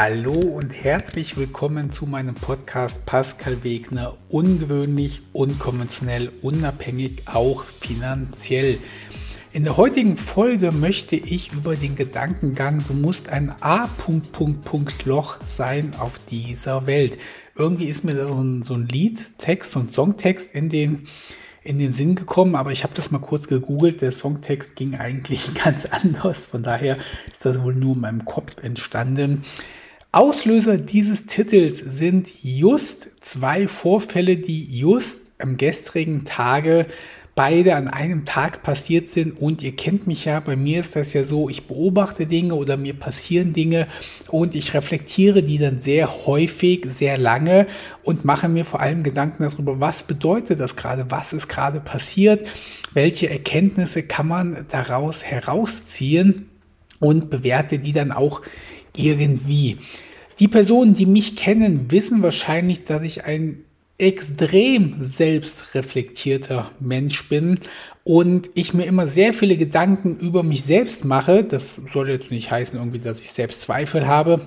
Hallo und herzlich willkommen zu meinem Podcast Pascal Wegner. Ungewöhnlich, unkonventionell, unabhängig, auch finanziell. In der heutigen Folge möchte ich über den Gedankengang, du musst ein A. Loch sein auf dieser Welt. Irgendwie ist mir da so ein, so ein Lied, Text und Songtext in den in den Sinn gekommen, aber ich habe das mal kurz gegoogelt. Der Songtext ging eigentlich ganz anders. Von daher ist das wohl nur in meinem Kopf entstanden. Auslöser dieses Titels sind just zwei Vorfälle, die just am gestrigen Tage beide an einem Tag passiert sind und ihr kennt mich ja, bei mir ist das ja so, ich beobachte Dinge oder mir passieren Dinge und ich reflektiere die dann sehr häufig, sehr lange und mache mir vor allem Gedanken darüber, was bedeutet das gerade, was ist gerade passiert, welche Erkenntnisse kann man daraus herausziehen und bewerte die dann auch irgendwie. Die Personen, die mich kennen, wissen wahrscheinlich, dass ich ein extrem selbstreflektierter Mensch bin und ich mir immer sehr viele Gedanken über mich selbst mache. Das soll jetzt nicht heißen irgendwie, dass ich selbst Zweifel habe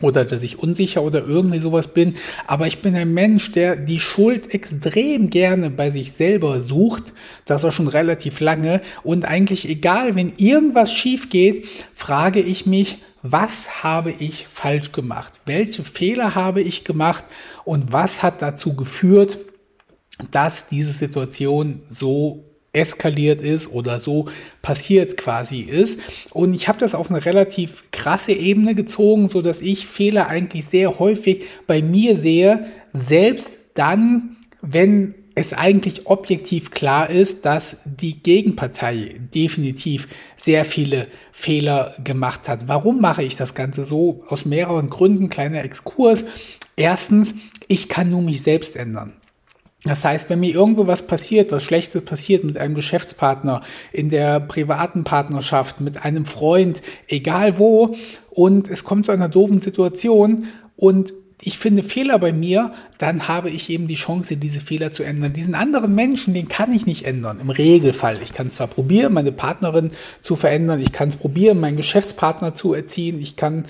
oder dass ich unsicher oder irgendwie sowas bin. Aber ich bin ein Mensch, der die Schuld extrem gerne bei sich selber sucht. Das war schon relativ lange. Und eigentlich egal, wenn irgendwas schief geht, frage ich mich, was habe ich falsch gemacht? Welche Fehler habe ich gemacht? Und was hat dazu geführt, dass diese Situation so eskaliert ist oder so passiert quasi ist. Und ich habe das auf eine relativ krasse Ebene gezogen, so dass ich Fehler eigentlich sehr häufig bei mir sehe, selbst dann, wenn es eigentlich objektiv klar ist, dass die Gegenpartei definitiv sehr viele Fehler gemacht hat. Warum mache ich das Ganze so? Aus mehreren Gründen, kleiner Exkurs. Erstens, ich kann nur mich selbst ändern. Das heißt, wenn mir irgendwo was passiert, was Schlechtes passiert mit einem Geschäftspartner, in der privaten Partnerschaft, mit einem Freund, egal wo, und es kommt zu einer doofen Situation und ich finde Fehler bei mir, dann habe ich eben die Chance, diese Fehler zu ändern. Diesen anderen Menschen, den kann ich nicht ändern, im Regelfall. Ich kann zwar probieren, meine Partnerin zu verändern, ich kann es probieren, meinen Geschäftspartner zu erziehen, ich kann,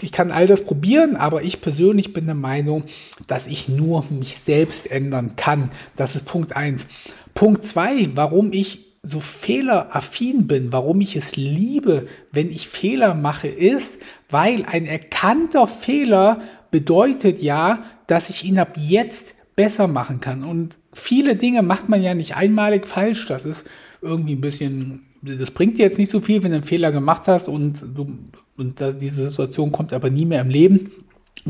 ich kann all das probieren, aber ich persönlich bin der Meinung, dass ich nur mich selbst ändern kann. Das ist Punkt eins. Punkt zwei, warum ich so fehleraffin bin, warum ich es liebe, wenn ich Fehler mache, ist, weil ein erkannter Fehler bedeutet ja, dass ich ihn ab jetzt besser machen kann. Und viele Dinge macht man ja nicht einmalig falsch. Das ist irgendwie ein bisschen, das bringt dir jetzt nicht so viel, wenn du einen Fehler gemacht hast und du, und das, diese Situation kommt aber nie mehr im Leben.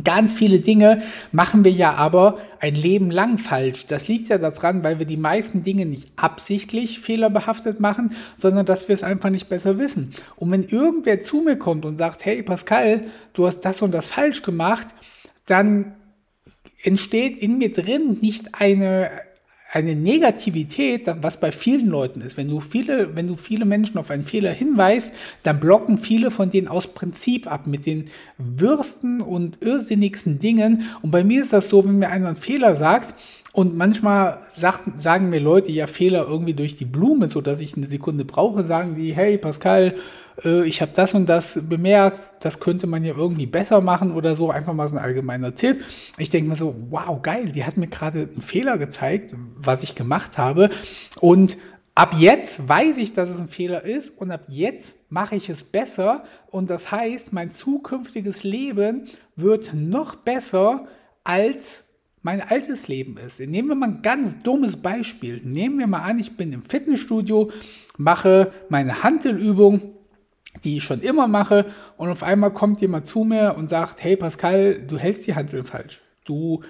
Ganz viele Dinge machen wir ja aber ein Leben lang falsch. Das liegt ja daran, weil wir die meisten Dinge nicht absichtlich fehlerbehaftet machen, sondern dass wir es einfach nicht besser wissen. Und wenn irgendwer zu mir kommt und sagt, hey Pascal, du hast das und das falsch gemacht, dann entsteht in mir drin nicht eine, eine Negativität, was bei vielen Leuten ist. Wenn du viele, wenn du viele Menschen auf einen Fehler hinweist, dann blocken viele von denen aus Prinzip ab mit den würsten und irrsinnigsten Dingen. Und bei mir ist das so, wenn mir einer einen Fehler sagt, und manchmal sagt, sagen mir Leute ja Fehler irgendwie durch die Blume, so dass ich eine Sekunde brauche, sagen die, hey Pascal, ich habe das und das bemerkt, das könnte man ja irgendwie besser machen oder so, einfach mal so ein allgemeiner Tipp. Ich denke mir so, wow, geil, die hat mir gerade einen Fehler gezeigt, was ich gemacht habe. Und ab jetzt weiß ich, dass es ein Fehler ist und ab jetzt mache ich es besser. Und das heißt, mein zukünftiges Leben wird noch besser als mein altes Leben ist. Nehmen wir mal ein ganz dummes Beispiel. Nehmen wir mal an, ich bin im Fitnessstudio, mache meine Handelübung, die ich schon immer mache, und auf einmal kommt jemand zu mir und sagt, hey Pascal, du hältst die Handeln falsch. Du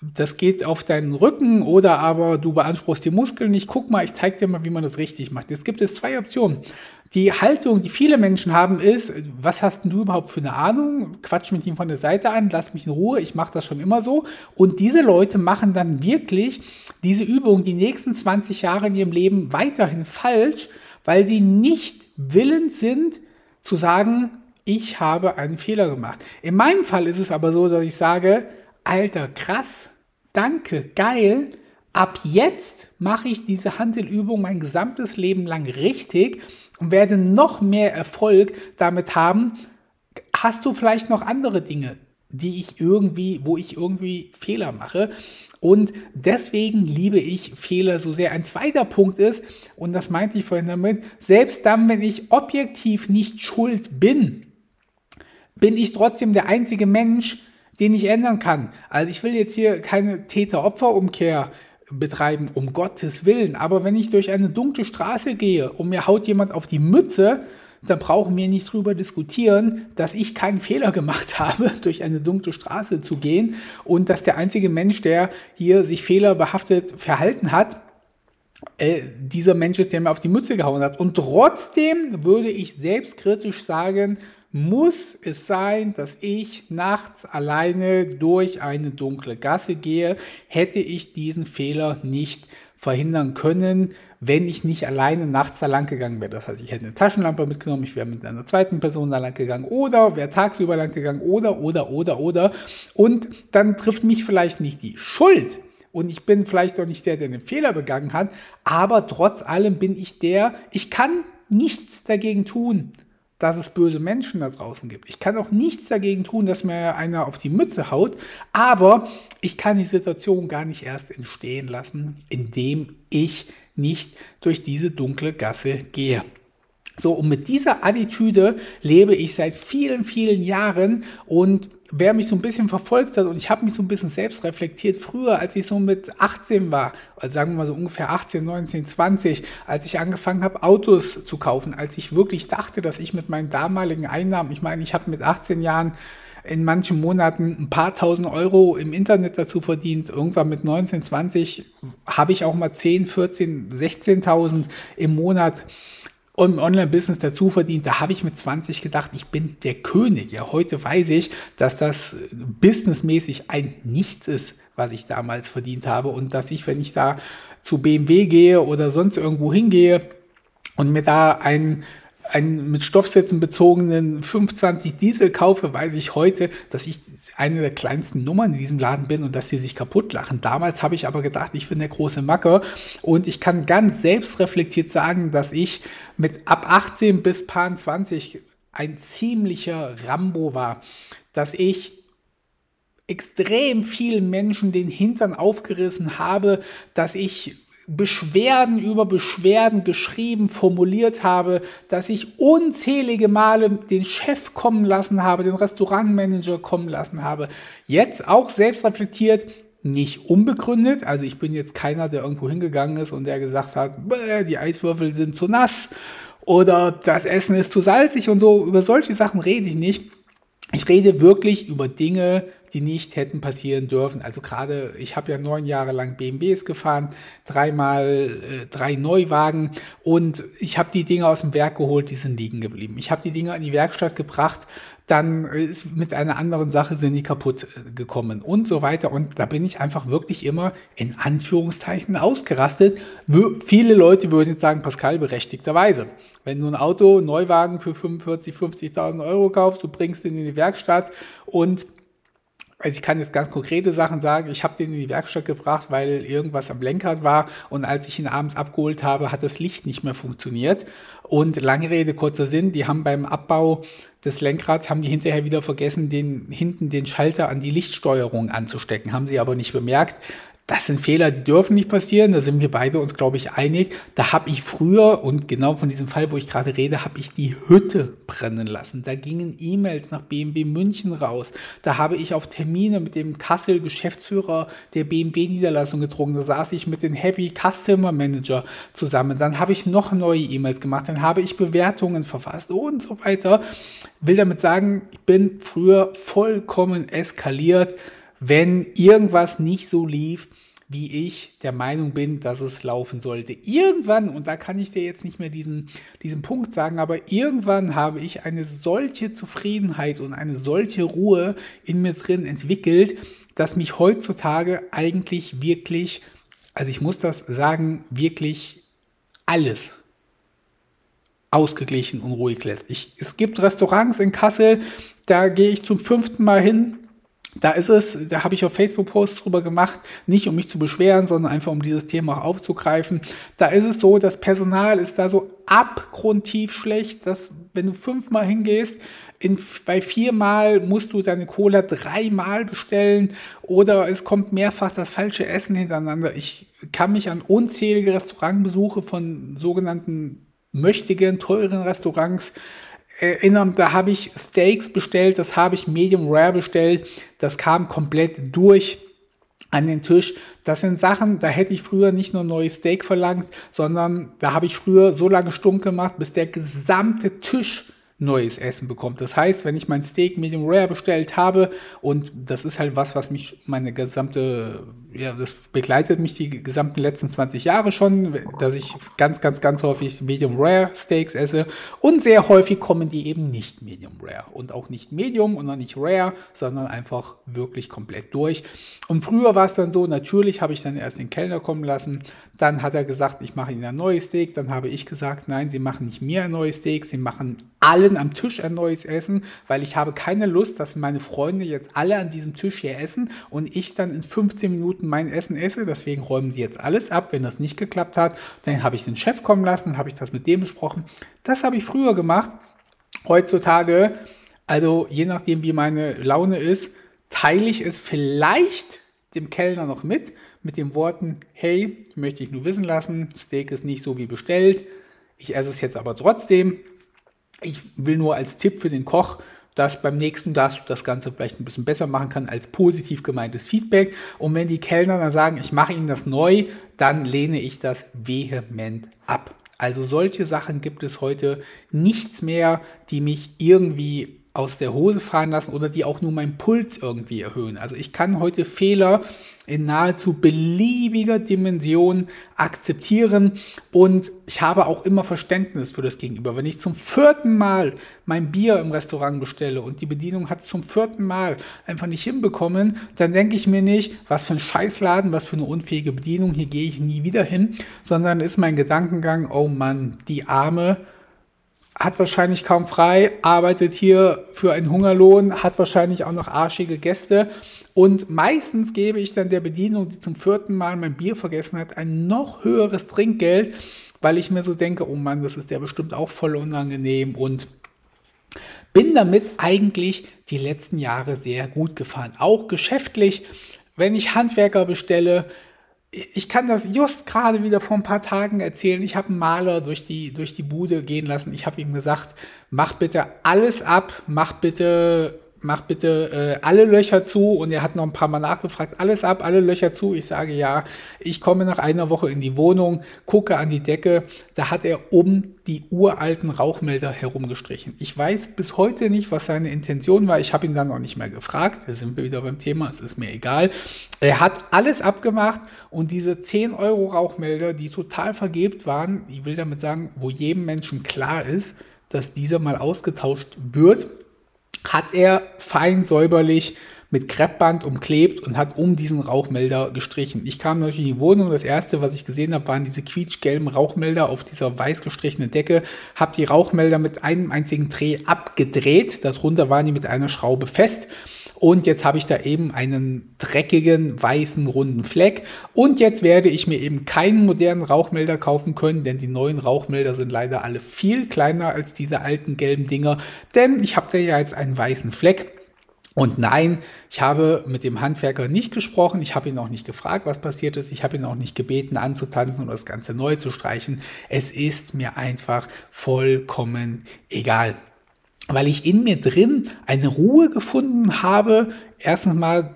das geht auf deinen Rücken oder aber du beanspruchst die Muskeln nicht. Guck mal, ich zeig dir mal, wie man das richtig macht. Jetzt gibt es zwei Optionen. Die Haltung, die viele Menschen haben, ist, was hast denn du überhaupt für eine Ahnung? Quatsch mit ihm von der Seite an, lass mich in Ruhe, ich mache das schon immer so. Und diese Leute machen dann wirklich diese Übung die nächsten 20 Jahre in ihrem Leben weiterhin falsch, weil sie nicht willens sind zu sagen, ich habe einen Fehler gemacht. In meinem Fall ist es aber so, dass ich sage, Alter, krass, danke, geil. Ab jetzt mache ich diese Handelübung mein gesamtes Leben lang richtig und werde noch mehr Erfolg damit haben, hast du vielleicht noch andere Dinge, die ich irgendwie, wo ich irgendwie Fehler mache. Und deswegen liebe ich Fehler so sehr. Ein zweiter Punkt ist, und das meinte ich vorhin damit, selbst dann, wenn ich objektiv nicht schuld bin, bin ich trotzdem der einzige Mensch, den ich ändern kann. Also ich will jetzt hier keine Täter-Opfer-Umkehr betreiben, um Gottes Willen. Aber wenn ich durch eine dunkle Straße gehe und mir haut jemand auf die Mütze, dann brauchen wir nicht drüber diskutieren, dass ich keinen Fehler gemacht habe, durch eine dunkle Straße zu gehen und dass der einzige Mensch, der hier sich fehlerbehaftet verhalten hat, äh, dieser Mensch ist, der mir auf die Mütze gehauen hat. Und trotzdem würde ich selbstkritisch sagen, muss es sein, dass ich nachts alleine durch eine dunkle Gasse gehe, hätte ich diesen Fehler nicht verhindern können, wenn ich nicht alleine nachts da lang gegangen wäre. Das heißt, ich hätte eine Taschenlampe mitgenommen, ich wäre mit einer zweiten Person da lang gegangen oder wäre tagsüber lang gegangen oder, oder, oder, oder. Und dann trifft mich vielleicht nicht die Schuld. Und ich bin vielleicht auch nicht der, der einen Fehler begangen hat, aber trotz allem bin ich der, ich kann nichts dagegen tun, dass es böse Menschen da draußen gibt. Ich kann auch nichts dagegen tun, dass mir einer auf die Mütze haut, aber ich kann die Situation gar nicht erst entstehen lassen, indem ich nicht durch diese dunkle Gasse gehe. So, und mit dieser Attitüde lebe ich seit vielen, vielen Jahren und wer mich so ein bisschen verfolgt hat und ich habe mich so ein bisschen selbst reflektiert, früher, als ich so mit 18 war, also sagen wir mal so ungefähr 18, 19, 20, als ich angefangen habe, Autos zu kaufen, als ich wirklich dachte, dass ich mit meinen damaligen Einnahmen, ich meine, ich habe mit 18 Jahren in manchen Monaten ein paar tausend Euro im Internet dazu verdient. Irgendwann mit 19, 20 habe ich auch mal 10, 14, 16.000 im Monat im Online-Business dazu verdient. Da habe ich mit 20 gedacht, ich bin der König. Ja, heute weiß ich, dass das businessmäßig ein Nichts ist, was ich damals verdient habe und dass ich, wenn ich da zu BMW gehe oder sonst irgendwo hingehe und mir da ein einen mit Stoffsätzen bezogenen 25 Diesel kaufe, weiß ich heute, dass ich eine der kleinsten Nummern in diesem Laden bin und dass sie sich kaputt lachen. Damals habe ich aber gedacht, ich bin der große Macker und ich kann ganz selbstreflektiert sagen, dass ich mit ab 18 bis paar 20 ein ziemlicher Rambo war, dass ich extrem vielen Menschen den Hintern aufgerissen habe, dass ich Beschwerden über Beschwerden geschrieben, formuliert habe, dass ich unzählige Male den Chef kommen lassen habe, den Restaurantmanager kommen lassen habe. Jetzt auch selbst reflektiert, nicht unbegründet. Also ich bin jetzt keiner, der irgendwo hingegangen ist und der gesagt hat, die Eiswürfel sind zu nass oder das Essen ist zu salzig und so. Über solche Sachen rede ich nicht. Ich rede wirklich über Dinge, die nicht hätten passieren dürfen. Also gerade, ich habe ja neun Jahre lang BMWs gefahren, dreimal äh, drei Neuwagen und ich habe die Dinge aus dem Werk geholt, die sind liegen geblieben. Ich habe die Dinge in die Werkstatt gebracht, dann ist mit einer anderen Sache sind die kaputt äh, gekommen und so weiter. Und da bin ich einfach wirklich immer in Anführungszeichen ausgerastet. Viele Leute würden jetzt sagen, Pascal, berechtigterweise. Wenn du ein Auto, Neuwagen für 45, 50.000 Euro kaufst, du bringst ihn in die Werkstatt und also ich kann jetzt ganz konkrete Sachen sagen. Ich habe den in die Werkstatt gebracht, weil irgendwas am Lenkrad war und als ich ihn abends abgeholt habe, hat das Licht nicht mehr funktioniert. Und lange Rede, kurzer Sinn, die haben beim Abbau des Lenkrads, haben die hinterher wieder vergessen, den hinten den Schalter an die Lichtsteuerung anzustecken. Haben sie aber nicht bemerkt. Das sind Fehler, die dürfen nicht passieren. Da sind wir beide uns, glaube ich, einig. Da habe ich früher, und genau von diesem Fall, wo ich gerade rede, habe ich die Hütte brennen lassen. Da gingen E-Mails nach BMW München raus. Da habe ich auf Termine mit dem Kassel-Geschäftsführer der BMW-Niederlassung getrunken. Da saß ich mit dem Happy Customer Manager zusammen. Dann habe ich noch neue E-Mails gemacht. Dann habe ich Bewertungen verfasst und so weiter. Will damit sagen, ich bin früher vollkommen eskaliert wenn irgendwas nicht so lief, wie ich der Meinung bin, dass es laufen sollte. Irgendwann, und da kann ich dir jetzt nicht mehr diesen, diesen Punkt sagen, aber irgendwann habe ich eine solche Zufriedenheit und eine solche Ruhe in mir drin entwickelt, dass mich heutzutage eigentlich wirklich, also ich muss das sagen, wirklich alles ausgeglichen und ruhig lässt. Ich, es gibt Restaurants in Kassel, da gehe ich zum fünften Mal hin da ist es, da habe ich auf Facebook Posts drüber gemacht, nicht um mich zu beschweren, sondern einfach um dieses Thema auch aufzugreifen. Da ist es so, das Personal ist da so abgrundtief schlecht, dass wenn du fünfmal hingehst, in, bei viermal musst du deine Cola dreimal bestellen oder es kommt mehrfach das falsche Essen hintereinander. Ich kann mich an unzählige Restaurantbesuche von sogenannten möchtigen, teuren Restaurants erinnern, da habe ich Steaks bestellt, das habe ich Medium Rare bestellt, das kam komplett durch an den Tisch. Das sind Sachen, da hätte ich früher nicht nur neues Steak verlangt, sondern da habe ich früher so lange stumm gemacht, bis der gesamte Tisch neues Essen bekommt. Das heißt, wenn ich mein Steak Medium Rare bestellt habe und das ist halt was, was mich meine gesamte, ja, das begleitet mich die gesamten letzten 20 Jahre schon, dass ich ganz, ganz, ganz häufig Medium Rare Steaks esse und sehr häufig kommen die eben nicht Medium Rare und auch nicht Medium und auch nicht Rare, sondern einfach wirklich komplett durch. Und früher war es dann so, natürlich habe ich dann erst den Kellner kommen lassen, dann hat er gesagt, ich mache Ihnen ein neues Steak, dann habe ich gesagt, nein, Sie machen nicht mir ein neues Steak, Sie machen allen am Tisch ein neues Essen, weil ich habe keine Lust, dass meine Freunde jetzt alle an diesem Tisch hier essen und ich dann in 15 Minuten mein Essen esse. Deswegen räumen sie jetzt alles ab. Wenn das nicht geklappt hat, dann habe ich den Chef kommen lassen, dann habe ich das mit dem besprochen. Das habe ich früher gemacht. Heutzutage, also je nachdem, wie meine Laune ist, teile ich es vielleicht dem Kellner noch mit, mit den Worten, hey, möchte ich nur wissen lassen, Steak ist nicht so wie bestellt, ich esse es jetzt aber trotzdem, ich will nur als Tipp für den Koch, dass beim nächsten Gast das Ganze vielleicht ein bisschen besser machen kann als positiv gemeintes Feedback. Und wenn die Kellner dann sagen, ich mache Ihnen das neu, dann lehne ich das vehement ab. Also solche Sachen gibt es heute nichts mehr, die mich irgendwie aus der Hose fahren lassen oder die auch nur meinen Puls irgendwie erhöhen. Also ich kann heute Fehler in nahezu beliebiger Dimension akzeptieren und ich habe auch immer Verständnis für das Gegenüber. Wenn ich zum vierten Mal mein Bier im Restaurant bestelle und die Bedienung hat es zum vierten Mal einfach nicht hinbekommen, dann denke ich mir nicht, was für ein Scheißladen, was für eine unfähige Bedienung, hier gehe ich nie wieder hin, sondern ist mein Gedankengang, oh Mann, die Arme, hat wahrscheinlich kaum frei, arbeitet hier für einen Hungerlohn, hat wahrscheinlich auch noch arschige Gäste. Und meistens gebe ich dann der Bedienung, die zum vierten Mal mein Bier vergessen hat, ein noch höheres Trinkgeld, weil ich mir so denke, oh Mann, das ist der bestimmt auch voll unangenehm und bin damit eigentlich die letzten Jahre sehr gut gefahren. Auch geschäftlich, wenn ich Handwerker bestelle, ich kann das just gerade wieder vor ein paar Tagen erzählen. Ich habe einen Maler durch die, durch die Bude gehen lassen. Ich habe ihm gesagt, mach bitte alles ab, mach bitte mach bitte äh, alle Löcher zu. Und er hat noch ein paar Mal nachgefragt, alles ab, alle Löcher zu. Ich sage ja, ich komme nach einer Woche in die Wohnung, gucke an die Decke, da hat er um die uralten Rauchmelder herumgestrichen. Ich weiß bis heute nicht, was seine Intention war. Ich habe ihn dann noch nicht mehr gefragt. Da sind wir wieder beim Thema, es ist mir egal. Er hat alles abgemacht und diese 10 Euro Rauchmelder, die total vergebt waren, ich will damit sagen, wo jedem Menschen klar ist, dass dieser mal ausgetauscht wird, hat er fein säuberlich mit Kreppband umklebt und hat um diesen Rauchmelder gestrichen. Ich kam natürlich in die Wohnung. Das erste, was ich gesehen habe, waren diese quietschgelben Rauchmelder auf dieser weiß gestrichenen Decke. Habe die Rauchmelder mit einem einzigen Dreh abgedreht. Darunter waren die mit einer Schraube fest. Und jetzt habe ich da eben einen dreckigen, weißen, runden Fleck. Und jetzt werde ich mir eben keinen modernen Rauchmelder kaufen können, denn die neuen Rauchmelder sind leider alle viel kleiner als diese alten gelben Dinger. Denn ich habe da ja jetzt einen weißen Fleck. Und nein, ich habe mit dem Handwerker nicht gesprochen, ich habe ihn auch nicht gefragt, was passiert ist, ich habe ihn auch nicht gebeten anzutanzen und das Ganze neu zu streichen. Es ist mir einfach vollkommen egal weil ich in mir drin eine Ruhe gefunden habe. Erstens mal,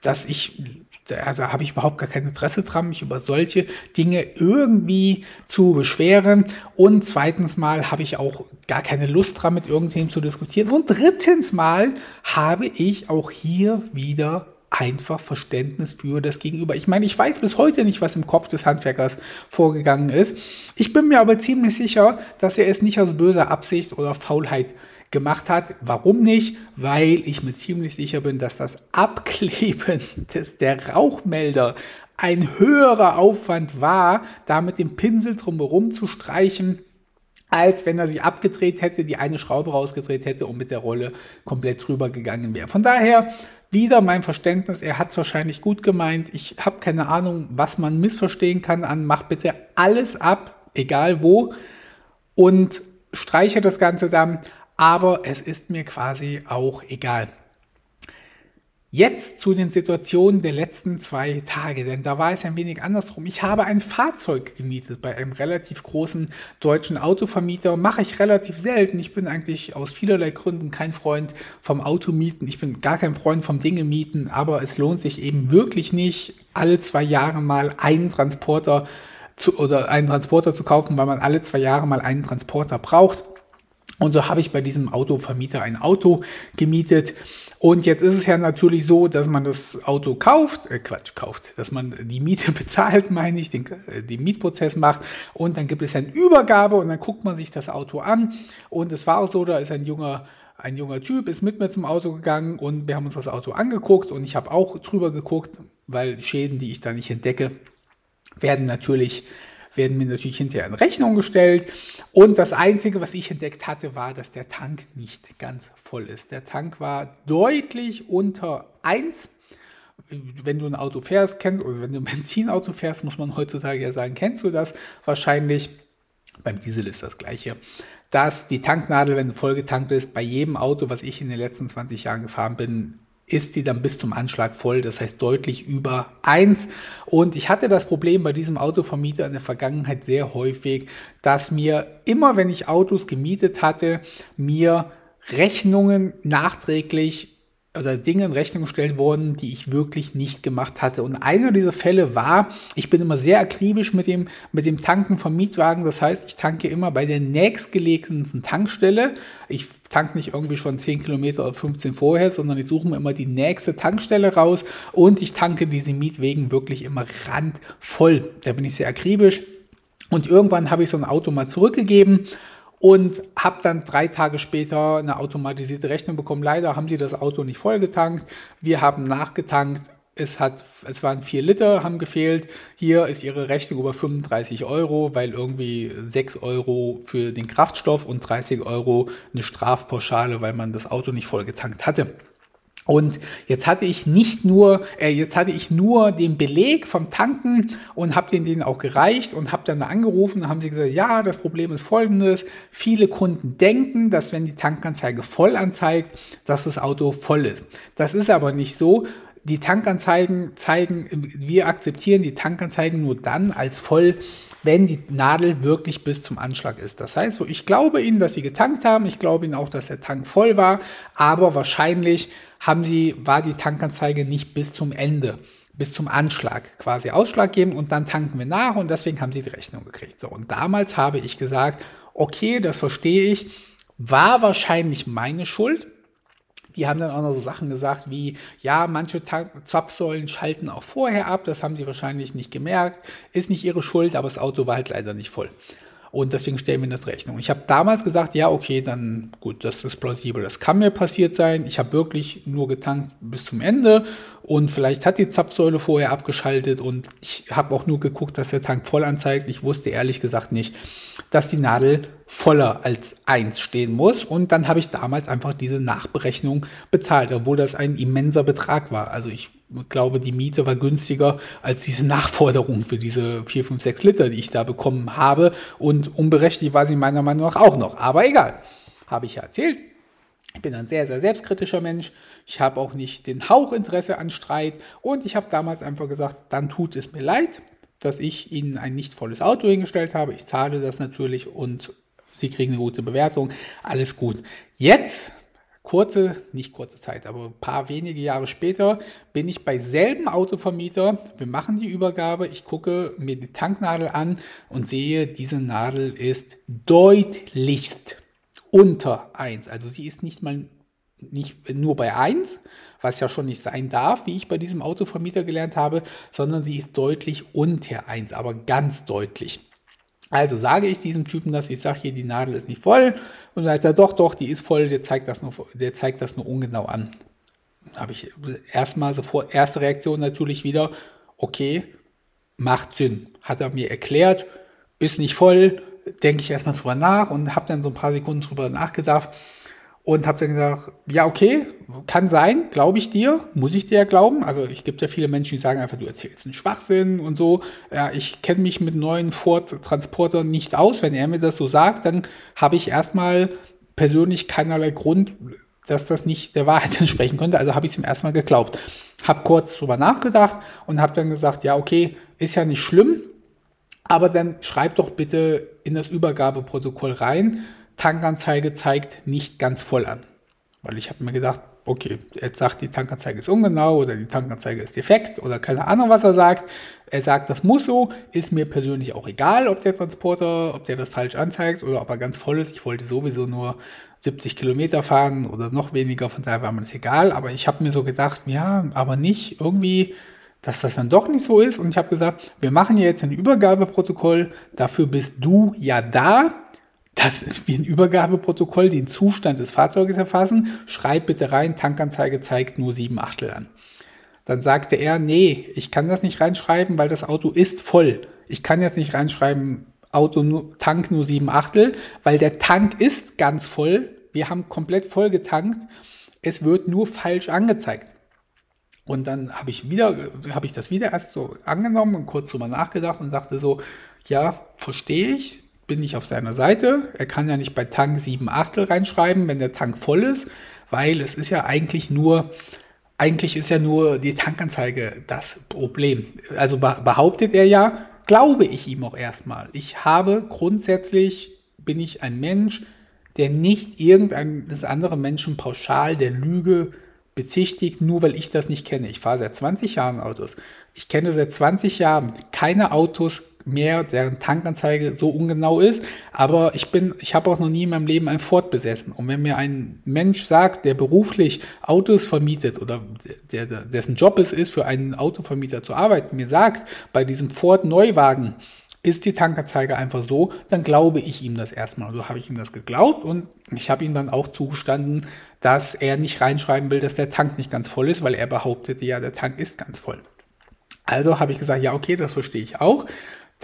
dass ich, da, da habe ich überhaupt gar kein Interesse dran, mich über solche Dinge irgendwie zu beschweren. Und zweitens mal habe ich auch gar keine Lust dran, mit irgendjemandem zu diskutieren. Und drittens mal habe ich auch hier wieder einfach Verständnis für das Gegenüber. Ich meine, ich weiß bis heute nicht, was im Kopf des Handwerkers vorgegangen ist. Ich bin mir aber ziemlich sicher, dass er es nicht aus böser Absicht oder Faulheit gemacht hat. Warum nicht? Weil ich mir ziemlich sicher bin, dass das Abkleben des, der Rauchmelder ein höherer Aufwand war, da mit dem Pinsel drumherum zu streichen, als wenn er sie abgedreht hätte, die eine Schraube rausgedreht hätte und mit der Rolle komplett drüber gegangen wäre. Von daher wieder mein Verständnis, er hat es wahrscheinlich gut gemeint. Ich habe keine Ahnung, was man missverstehen kann an, mach bitte alles ab, egal wo, und streiche das Ganze dann aber es ist mir quasi auch egal. Jetzt zu den Situationen der letzten zwei Tage, denn da war es ein wenig andersrum. Ich habe ein Fahrzeug gemietet bei einem relativ großen deutschen Autovermieter. Mache ich relativ selten. Ich bin eigentlich aus vielerlei Gründen kein Freund vom Automieten. Ich bin gar kein Freund vom Dinge mieten, aber es lohnt sich eben wirklich nicht, alle zwei Jahre mal einen Transporter zu, oder einen Transporter zu kaufen, weil man alle zwei Jahre mal einen Transporter braucht. Und so habe ich bei diesem Autovermieter ein Auto gemietet. Und jetzt ist es ja natürlich so, dass man das Auto kauft, äh Quatsch, kauft, dass man die Miete bezahlt, meine ich, den, äh, den Mietprozess macht und dann gibt es eine Übergabe und dann guckt man sich das Auto an. Und es war auch so, da ist ein junger ein junger Typ ist mit mir zum Auto gegangen und wir haben uns das Auto angeguckt und ich habe auch drüber geguckt, weil Schäden, die ich da nicht entdecke, werden natürlich werden mir natürlich hinterher in Rechnung gestellt. Und das Einzige, was ich entdeckt hatte, war, dass der Tank nicht ganz voll ist. Der Tank war deutlich unter 1. Wenn du ein Auto fährst, kennst, oder wenn du ein Benzinauto fährst, muss man heutzutage ja sagen, kennst du das wahrscheinlich. Beim Diesel ist das gleiche. Dass die Tanknadel, wenn du vollgetankt bist, bei jedem Auto, was ich in den letzten 20 Jahren gefahren bin, ist die dann bis zum Anschlag voll, das heißt deutlich über eins. Und ich hatte das Problem bei diesem Autovermieter in der Vergangenheit sehr häufig, dass mir immer, wenn ich Autos gemietet hatte, mir Rechnungen nachträglich oder Dinge in Rechnung gestellt wurden, die ich wirklich nicht gemacht hatte. Und einer dieser Fälle war, ich bin immer sehr akribisch mit dem, mit dem Tanken vom Mietwagen. Das heißt, ich tanke immer bei der nächstgelegensten Tankstelle. Ich tanke nicht irgendwie schon 10 Kilometer oder 15 vorher, sondern ich suche mir immer die nächste Tankstelle raus und ich tanke diese Mietwegen wirklich immer randvoll. Da bin ich sehr akribisch. Und irgendwann habe ich so ein Auto mal zurückgegeben und habe dann drei Tage später eine automatisierte Rechnung bekommen. Leider haben sie das Auto nicht vollgetankt. Wir haben nachgetankt. Es hat, es waren vier Liter, haben gefehlt. Hier ist ihre Rechnung über 35 Euro, weil irgendwie 6 Euro für den Kraftstoff und 30 Euro eine Strafpauschale, weil man das Auto nicht vollgetankt hatte. Und jetzt hatte ich nicht nur, äh, jetzt hatte ich nur den Beleg vom Tanken und habe den denen auch gereicht und habe dann angerufen und haben sie gesagt, ja, das Problem ist folgendes. Viele Kunden denken, dass wenn die Tankanzeige voll anzeigt, dass das Auto voll ist. Das ist aber nicht so. Die Tankanzeigen zeigen, wir akzeptieren die Tankanzeigen nur dann als voll, wenn die Nadel wirklich bis zum Anschlag ist. Das heißt, so, ich glaube Ihnen, dass Sie getankt haben. Ich glaube Ihnen auch, dass der Tank voll war. Aber wahrscheinlich haben sie, war die Tankanzeige nicht bis zum Ende, bis zum Anschlag quasi ausschlaggebend und dann tanken wir nach und deswegen haben sie die Rechnung gekriegt. So, und damals habe ich gesagt, okay, das verstehe ich, war wahrscheinlich meine Schuld. Die haben dann auch noch so Sachen gesagt wie, ja, manche Zapfsäulen schalten auch vorher ab, das haben sie wahrscheinlich nicht gemerkt, ist nicht ihre Schuld, aber das Auto war halt leider nicht voll. Und deswegen stellen wir das Rechnung. Ich habe damals gesagt, ja, okay, dann gut, das ist plausibel. Das kann mir passiert sein. Ich habe wirklich nur getankt bis zum Ende und vielleicht hat die Zapfsäule vorher abgeschaltet und ich habe auch nur geguckt, dass der Tank voll anzeigt. Ich wusste ehrlich gesagt nicht, dass die Nadel voller als eins stehen muss. Und dann habe ich damals einfach diese Nachberechnung bezahlt, obwohl das ein immenser Betrag war. Also ich glaube, die Miete war günstiger als diese Nachforderung für diese 4, 5, 6 Liter, die ich da bekommen habe. Und unberechtigt war sie meiner Meinung nach auch noch. Aber egal, habe ich ja erzählt. Ich bin ein sehr, sehr selbstkritischer Mensch. Ich habe auch nicht den Hauch Interesse an Streit. Und ich habe damals einfach gesagt, dann tut es mir leid, dass ich Ihnen ein nicht volles Auto hingestellt habe. Ich zahle das natürlich und Sie kriegen eine gute Bewertung. Alles gut. Jetzt kurze, nicht kurze Zeit, aber ein paar wenige Jahre später bin ich bei selben Autovermieter. Wir machen die Übergabe. Ich gucke mir die Tanknadel an und sehe, diese Nadel ist deutlichst unter 1. Also sie ist nicht mal nicht nur bei 1, was ja schon nicht sein darf, wie ich bei diesem Autovermieter gelernt habe, sondern sie ist deutlich unter 1, aber ganz deutlich. Also sage ich diesem Typen das, ich sage hier, die Nadel ist nicht voll. Und sagt er, doch, doch, die ist voll, der zeigt das nur, der zeigt das nur ungenau an. Habe ich erstmal sofort, erste Reaktion natürlich wieder, okay, macht Sinn. Hat er mir erklärt, ist nicht voll, denke ich erstmal drüber nach und habe dann so ein paar Sekunden drüber nachgedacht und habe dann gesagt, ja, okay, kann sein, glaube ich dir, muss ich dir ja glauben. Also ich gibt ja viele Menschen, die sagen einfach, du erzählst einen Schwachsinn und so. Ja, ich kenne mich mit neuen Ford-Transportern nicht aus. Wenn er mir das so sagt, dann habe ich erstmal persönlich keinerlei Grund, dass das nicht der Wahrheit entsprechen könnte. Also habe ich es ihm erstmal geglaubt. Hab kurz drüber nachgedacht und habe dann gesagt, ja, okay, ist ja nicht schlimm, aber dann schreib doch bitte in das Übergabeprotokoll rein, Tankanzeige zeigt nicht ganz voll an. Weil ich habe mir gedacht, okay, jetzt sagt, die Tankanzeige ist ungenau oder die Tankanzeige ist defekt oder keine Ahnung, was er sagt. Er sagt, das muss so, ist mir persönlich auch egal, ob der Transporter, ob der das falsch anzeigt oder ob er ganz voll ist. Ich wollte sowieso nur 70 Kilometer fahren oder noch weniger, von daher war mir das egal. Aber ich habe mir so gedacht, ja, aber nicht irgendwie, dass das dann doch nicht so ist. Und ich habe gesagt, wir machen jetzt ein Übergabeprotokoll, dafür bist du ja da das ist wie ein Übergabeprotokoll, den Zustand des Fahrzeuges erfassen. Schreib bitte rein, Tankanzeige zeigt nur sieben Achtel an. Dann sagte er, nee, ich kann das nicht reinschreiben, weil das Auto ist voll. Ich kann jetzt nicht reinschreiben, Auto nur, Tank nur sieben Achtel, weil der Tank ist ganz voll. Wir haben komplett voll getankt. Es wird nur falsch angezeigt. Und dann habe ich wieder, habe ich das wieder erst so angenommen und kurz drüber nachgedacht und dachte so, ja, verstehe ich, bin ich auf seiner Seite. Er kann ja nicht bei Tank 7 Achtel reinschreiben, wenn der Tank voll ist, weil es ist ja eigentlich nur, eigentlich ist ja nur die Tankanzeige das Problem. Also behauptet er ja, glaube ich ihm auch erstmal. Ich habe grundsätzlich, bin ich ein Mensch, der nicht irgendeines anderen Menschen pauschal der Lüge bezichtigt, nur weil ich das nicht kenne. Ich fahre seit 20 Jahren Autos. Ich kenne seit 20 Jahren keine Autos mehr, deren Tankanzeige so ungenau ist. Aber ich bin, ich habe auch noch nie in meinem Leben ein Ford besessen. Und wenn mir ein Mensch sagt, der beruflich Autos vermietet oder der, der, dessen Job es ist, für einen Autovermieter zu arbeiten, mir sagt, bei diesem Ford Neuwagen ist die Tankanzeige einfach so, dann glaube ich ihm das erstmal. Also habe ich ihm das geglaubt und ich habe ihm dann auch zugestanden, dass er nicht reinschreiben will, dass der Tank nicht ganz voll ist, weil er behauptete ja, der Tank ist ganz voll. Also habe ich gesagt, ja, okay, das verstehe ich auch.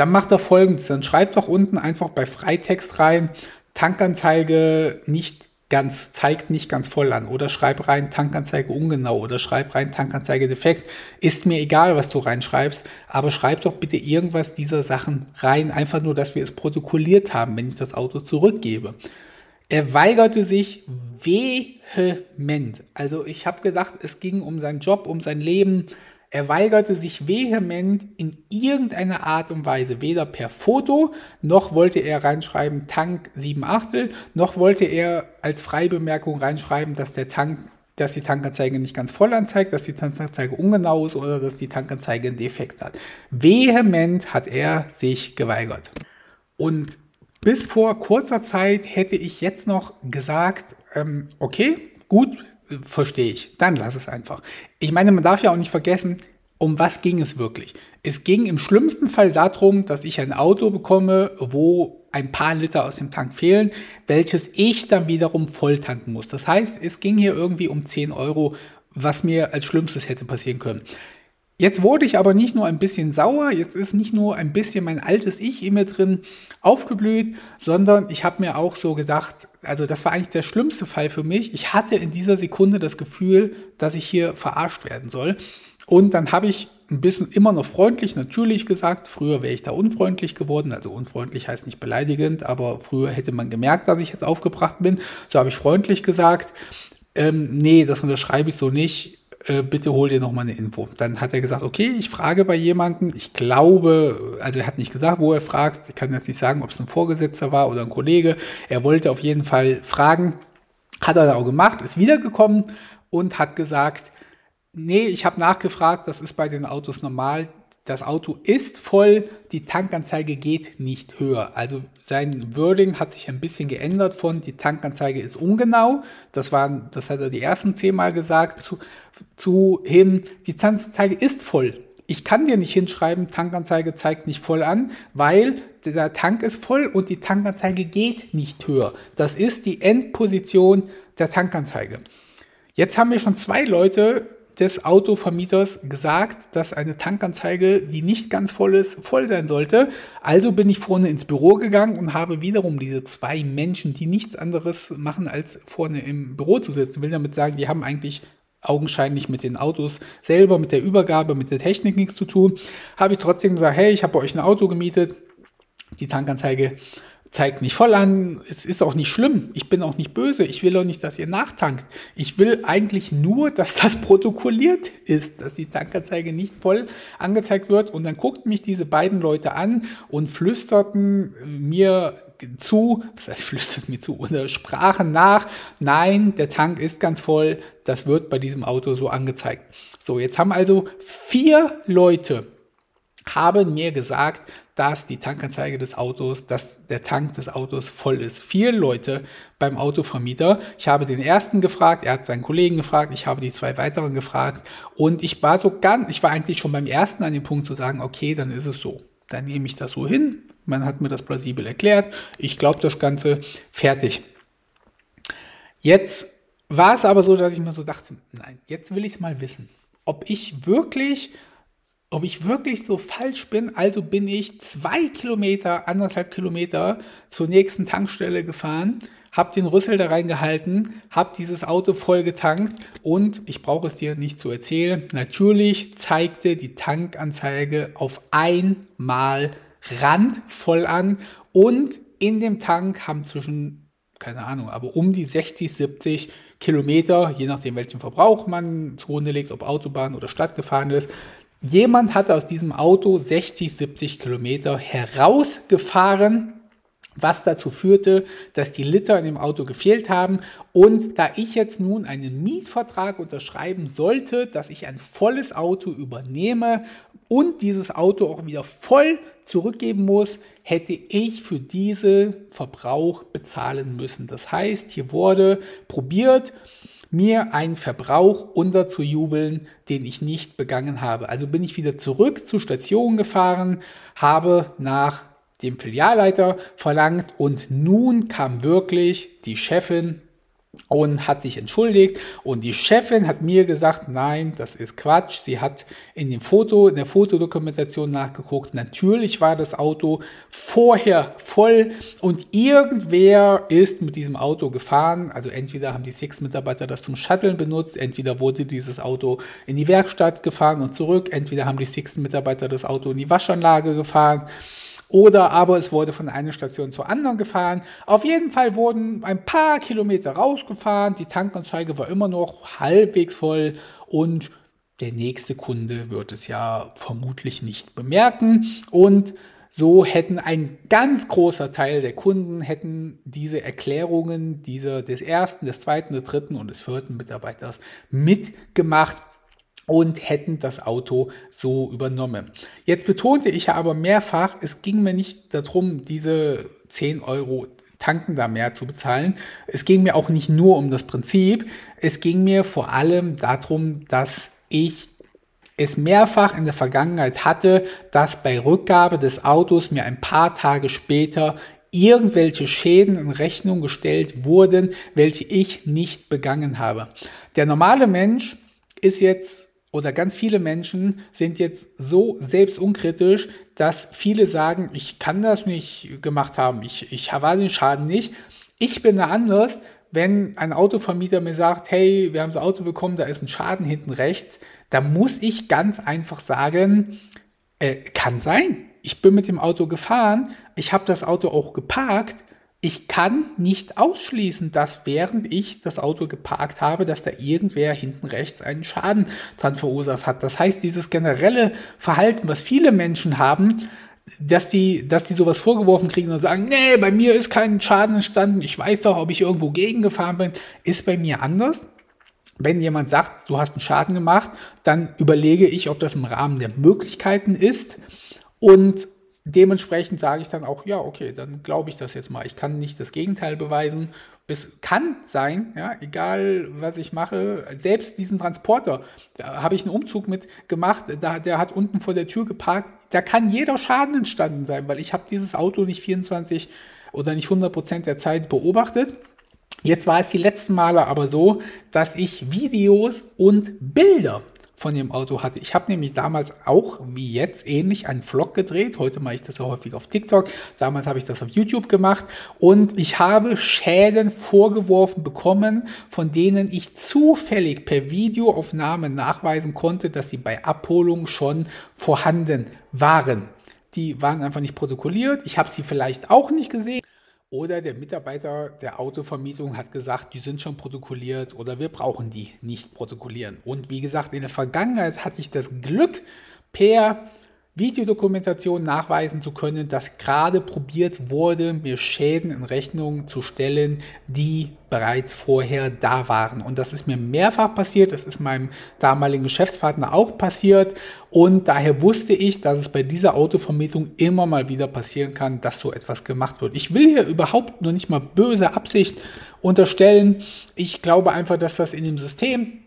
Dann macht er folgendes, dann schreibt doch unten einfach bei Freitext rein, Tankanzeige nicht ganz, zeigt nicht ganz voll an. Oder schreib rein Tankanzeige ungenau oder schreib rein Tankanzeige defekt. Ist mir egal, was du reinschreibst, aber schreib doch bitte irgendwas dieser Sachen rein. Einfach nur, dass wir es protokolliert haben, wenn ich das Auto zurückgebe. Er weigerte sich vehement. Also ich habe gedacht, es ging um seinen Job, um sein Leben er weigerte sich vehement in irgendeiner Art und Weise, weder per Foto, noch wollte er reinschreiben Tank 7 Achtel, noch wollte er als Freibemerkung reinschreiben, dass der Tank dass die Tankanzeige nicht ganz voll anzeigt, dass die Tankanzeige ungenau ist oder dass die Tankanzeige einen Defekt hat. Vehement hat er sich geweigert. Und bis vor kurzer Zeit hätte ich jetzt noch gesagt, ähm, okay, gut, verstehe ich. Dann lass es einfach. Ich meine, man darf ja auch nicht vergessen, um was ging es wirklich? Es ging im schlimmsten Fall darum, dass ich ein Auto bekomme, wo ein paar Liter aus dem Tank fehlen, welches ich dann wiederum voll tanken muss. Das heißt, es ging hier irgendwie um 10 Euro, was mir als Schlimmstes hätte passieren können. Jetzt wurde ich aber nicht nur ein bisschen sauer, jetzt ist nicht nur ein bisschen mein altes Ich in mir drin aufgeblüht, sondern ich habe mir auch so gedacht, also das war eigentlich der schlimmste Fall für mich. Ich hatte in dieser Sekunde das Gefühl, dass ich hier verarscht werden soll. Und dann habe ich ein bisschen immer noch freundlich natürlich gesagt. Früher wäre ich da unfreundlich geworden. Also unfreundlich heißt nicht beleidigend, aber früher hätte man gemerkt, dass ich jetzt aufgebracht bin. So habe ich freundlich gesagt. Ähm, nee, das unterschreibe ich so nicht äh, bitte hol dir noch mal eine Info. Dann hat er gesagt, okay, ich frage bei jemandem, ich glaube, also er hat nicht gesagt, wo er fragt, ich kann jetzt nicht sagen, ob es ein Vorgesetzter war oder ein Kollege, er wollte auf jeden Fall fragen, hat er dann auch gemacht, ist wiedergekommen und hat gesagt, nee, ich habe nachgefragt, das ist bei den Autos normal, das Auto ist voll, die Tankanzeige geht nicht höher. Also sein Wording hat sich ein bisschen geändert von die Tankanzeige ist ungenau, das waren, das hat er die ersten zehnmal gesagt, zu, zu hin, die Tankanzeige ist voll. Ich kann dir nicht hinschreiben, Tankanzeige zeigt nicht voll an, weil der Tank ist voll und die Tankanzeige geht nicht höher. Das ist die Endposition der Tankanzeige. Jetzt haben wir schon zwei Leute des Autovermieters gesagt, dass eine Tankanzeige, die nicht ganz voll ist, voll sein sollte. Also bin ich vorne ins Büro gegangen und habe wiederum diese zwei Menschen, die nichts anderes machen, als vorne im Büro zu sitzen. Will damit sagen, die haben eigentlich augenscheinlich mit den Autos selber, mit der Übergabe, mit der Technik nichts zu tun. Habe ich trotzdem gesagt, hey, ich habe euch ein Auto gemietet. Die Tankanzeige zeigt nicht voll an, es ist auch nicht schlimm, ich bin auch nicht böse, ich will auch nicht, dass ihr nachtankt. Ich will eigentlich nur, dass das protokolliert ist, dass die Tankanzeige nicht voll angezeigt wird und dann guckten mich diese beiden Leute an und flüsterten mir zu, was heißt flüstert mir zu, oder sprachen nach, nein, der Tank ist ganz voll, das wird bei diesem Auto so angezeigt. So, jetzt haben also vier Leute haben mir gesagt, dass die Tankanzeige des Autos, dass der Tank des Autos voll ist. Vier Leute beim Autovermieter. Ich habe den ersten gefragt, er hat seinen Kollegen gefragt, ich habe die zwei weiteren gefragt und ich war so ganz, ich war eigentlich schon beim ersten an dem Punkt zu sagen, okay, dann ist es so. Dann nehme ich das so hin. Man hat mir das plausibel erklärt. Ich glaube das Ganze fertig. Jetzt war es aber so, dass ich mir so dachte, nein, jetzt will ich es mal wissen, ob ich wirklich ob ich wirklich so falsch bin. Also bin ich zwei Kilometer, anderthalb Kilometer zur nächsten Tankstelle gefahren, habe den Rüssel da reingehalten, habe dieses Auto voll getankt und ich brauche es dir nicht zu erzählen. Natürlich zeigte die Tankanzeige auf einmal randvoll an und in dem Tank haben zwischen keine Ahnung, aber um die 60, 70 Kilometer, je nachdem welchen Verbrauch man zugrunde legt, ob Autobahn oder Stadt gefahren ist, Jemand hat aus diesem Auto 60, 70 Kilometer herausgefahren, was dazu führte, dass die Liter in dem Auto gefehlt haben. Und da ich jetzt nun einen Mietvertrag unterschreiben sollte, dass ich ein volles Auto übernehme und dieses Auto auch wieder voll zurückgeben muss, hätte ich für diese Verbrauch bezahlen müssen. Das heißt, hier wurde probiert, mir einen Verbrauch unterzujubeln, den ich nicht begangen habe. Also bin ich wieder zurück zur Station gefahren, habe nach dem Filialleiter verlangt und nun kam wirklich die Chefin und hat sich entschuldigt und die Chefin hat mir gesagt, nein, das ist Quatsch. Sie hat in dem Foto, in der Fotodokumentation nachgeguckt. Natürlich war das Auto vorher voll und irgendwer ist mit diesem Auto gefahren. Also entweder haben die six Mitarbeiter das zum Shutteln benutzt, entweder wurde dieses Auto in die Werkstatt gefahren und zurück, entweder haben die six Mitarbeiter das Auto in die Waschanlage gefahren oder aber es wurde von einer Station zur anderen gefahren. Auf jeden Fall wurden ein paar Kilometer rausgefahren, die Tankanzeige war immer noch halbwegs voll. Und der nächste Kunde wird es ja vermutlich nicht bemerken. Und so hätten ein ganz großer Teil der Kunden hätten diese Erklärungen dieser des ersten, des zweiten, des dritten und des vierten Mitarbeiters mitgemacht und hätten das Auto so übernommen. Jetzt betonte ich aber mehrfach, es ging mir nicht darum, diese 10 Euro Tanken da mehr zu bezahlen. Es ging mir auch nicht nur um das Prinzip, es ging mir vor allem darum, dass ich es mehrfach in der Vergangenheit hatte, dass bei Rückgabe des Autos mir ein paar Tage später irgendwelche Schäden in Rechnung gestellt wurden, welche ich nicht begangen habe. Der normale Mensch ist jetzt oder ganz viele Menschen sind jetzt so selbstunkritisch, dass viele sagen, ich kann das nicht gemacht haben, ich, ich habe den Schaden nicht. Ich bin da anders, wenn ein Autovermieter mir sagt, hey, wir haben das Auto bekommen, da ist ein Schaden hinten rechts, da muss ich ganz einfach sagen, äh, kann sein. Ich bin mit dem Auto gefahren, ich habe das Auto auch geparkt, ich kann nicht ausschließen, dass während ich das Auto geparkt habe, dass da irgendwer hinten rechts einen Schaden dran verursacht hat. Das heißt, dieses generelle Verhalten, was viele Menschen haben, dass die, dass die sowas vorgeworfen kriegen und sagen, nee, bei mir ist kein Schaden entstanden, ich weiß doch, ob ich irgendwo gegengefahren bin, ist bei mir anders. Wenn jemand sagt, du hast einen Schaden gemacht, dann überlege ich, ob das im Rahmen der Möglichkeiten ist und dementsprechend sage ich dann auch, ja, okay, dann glaube ich das jetzt mal. Ich kann nicht das Gegenteil beweisen. Es kann sein, ja, egal was ich mache, selbst diesen Transporter, da habe ich einen Umzug mit gemacht, da, der hat unten vor der Tür geparkt, da kann jeder Schaden entstanden sein, weil ich habe dieses Auto nicht 24 oder nicht 100 Prozent der Zeit beobachtet. Jetzt war es die letzten Male aber so, dass ich Videos und Bilder von dem Auto hatte. Ich habe nämlich damals auch, wie jetzt, ähnlich einen Vlog gedreht. Heute mache ich das ja häufig auf TikTok. Damals habe ich das auf YouTube gemacht. Und ich habe Schäden vorgeworfen bekommen, von denen ich zufällig per Videoaufnahme nachweisen konnte, dass sie bei Abholung schon vorhanden waren. Die waren einfach nicht protokolliert. Ich habe sie vielleicht auch nicht gesehen. Oder der Mitarbeiter der Autovermietung hat gesagt, die sind schon protokolliert oder wir brauchen die nicht protokollieren. Und wie gesagt, in der Vergangenheit hatte ich das Glück, per Videodokumentation nachweisen zu können, dass gerade probiert wurde, mir Schäden in Rechnung zu stellen, die bereits vorher da waren. Und das ist mir mehrfach passiert. Das ist meinem damaligen Geschäftspartner auch passiert. Und daher wusste ich, dass es bei dieser Autovermietung immer mal wieder passieren kann, dass so etwas gemacht wird. Ich will hier überhaupt nur nicht mal böse Absicht unterstellen. Ich glaube einfach, dass das in dem System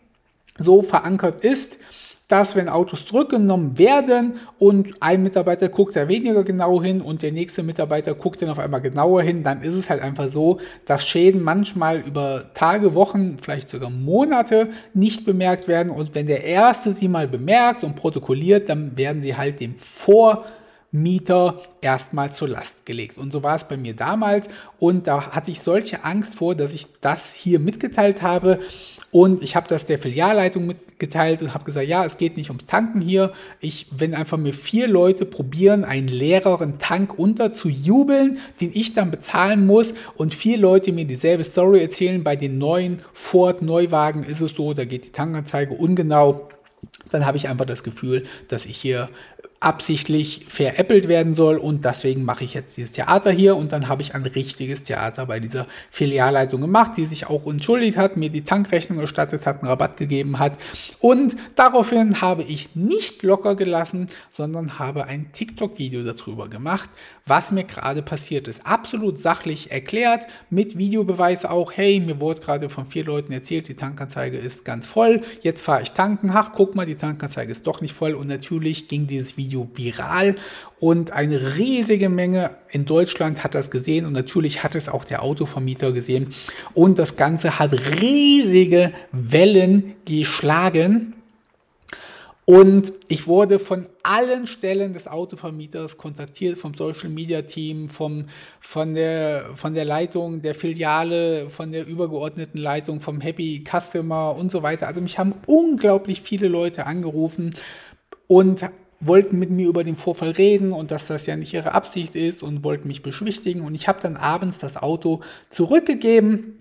so verankert ist, dass wenn Autos zurückgenommen werden und ein Mitarbeiter guckt da weniger genau hin und der nächste Mitarbeiter guckt dann auf einmal genauer hin, dann ist es halt einfach so, dass Schäden manchmal über Tage, Wochen, vielleicht sogar Monate nicht bemerkt werden und wenn der erste sie mal bemerkt und protokolliert, dann werden sie halt dem Vor Mieter erstmal zur Last gelegt. Und so war es bei mir damals. Und da hatte ich solche Angst vor, dass ich das hier mitgeteilt habe. Und ich habe das der Filialleitung mitgeteilt und habe gesagt, ja, es geht nicht ums Tanken hier. Ich, wenn einfach mir vier Leute probieren, einen leereren Tank unterzujubeln, den ich dann bezahlen muss und vier Leute mir dieselbe Story erzählen, bei den neuen Ford Neuwagen ist es so, da geht die Tankanzeige ungenau dann habe ich einfach das Gefühl, dass ich hier absichtlich veräppelt werden soll und deswegen mache ich jetzt dieses Theater hier und dann habe ich ein richtiges Theater bei dieser Filialleitung gemacht, die sich auch entschuldigt hat, mir die Tankrechnung erstattet hat, einen Rabatt gegeben hat und daraufhin habe ich nicht locker gelassen, sondern habe ein TikTok-Video darüber gemacht, was mir gerade passiert ist. Absolut sachlich erklärt, mit Videobeweis auch, hey, mir wurde gerade von vier Leuten erzählt, die Tankanzeige ist ganz voll, jetzt fahre ich tanken, ach, guck mal, die Tankanzeige ist doch nicht voll und natürlich ging dieses Video Video viral und eine riesige Menge in Deutschland hat das gesehen und natürlich hat es auch der Autovermieter gesehen und das Ganze hat riesige Wellen geschlagen. Und ich wurde von allen Stellen des Autovermieters kontaktiert, vom Social Media Team, vom, von, der, von der Leitung der Filiale, von der übergeordneten Leitung, vom Happy Customer und so weiter. Also mich haben unglaublich viele Leute angerufen und wollten mit mir über den Vorfall reden und dass das ja nicht ihre Absicht ist und wollten mich beschwichtigen. Und ich habe dann abends das Auto zurückgegeben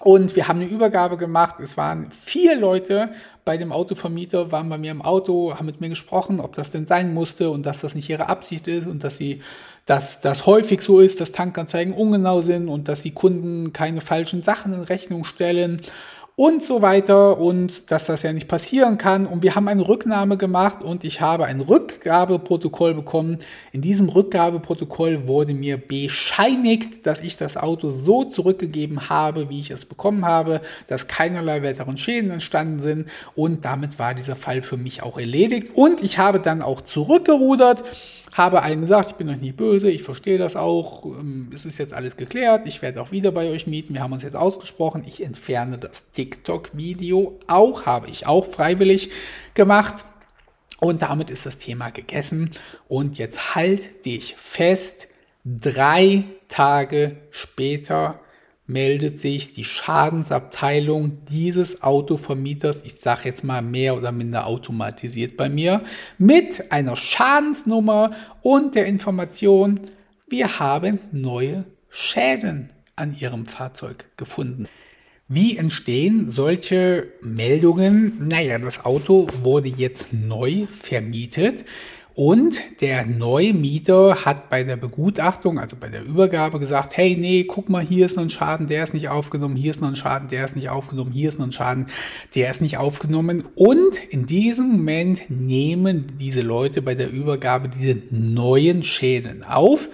und wir haben eine Übergabe gemacht. Es waren vier Leute bei dem Autovermieter, waren bei mir im Auto, haben mit mir gesprochen, ob das denn sein musste und dass das nicht ihre Absicht ist und dass sie, dass das häufig so ist, dass Tankanzeigen ungenau sind und dass die Kunden keine falschen Sachen in Rechnung stellen und so weiter und dass das ja nicht passieren kann. Und wir haben eine Rücknahme gemacht und ich habe ein Rückgabeprotokoll bekommen. In diesem Rückgabeprotokoll wurde mir bescheinigt, dass ich das Auto so zurückgegeben habe, wie ich es bekommen habe, dass keinerlei weiteren Schäden entstanden sind und damit war dieser Fall für mich auch erledigt. Und ich habe dann auch zurückgerudert habe allen gesagt, ich bin euch nicht böse, ich verstehe das auch, ähm, es ist jetzt alles geklärt, ich werde auch wieder bei euch mieten, wir haben uns jetzt ausgesprochen, ich entferne das TikTok-Video auch, habe ich auch freiwillig gemacht. Und damit ist das Thema gegessen. Und jetzt halt dich fest, drei Tage später meldet sich die Schadensabteilung dieses Autovermieters, ich sage jetzt mal mehr oder minder automatisiert bei mir, mit einer Schadensnummer und der Information, wir haben neue Schäden an Ihrem Fahrzeug gefunden. Wie entstehen solche Meldungen? Naja, das Auto wurde jetzt neu vermietet. Und der Neumieter hat bei der Begutachtung, also bei der Übergabe gesagt, hey, nee, guck mal, hier ist noch ein Schaden, der ist nicht aufgenommen, hier ist noch ein Schaden, der ist nicht aufgenommen, hier ist noch ein Schaden, der ist nicht aufgenommen. Und in diesem Moment nehmen diese Leute bei der Übergabe diese neuen Schäden auf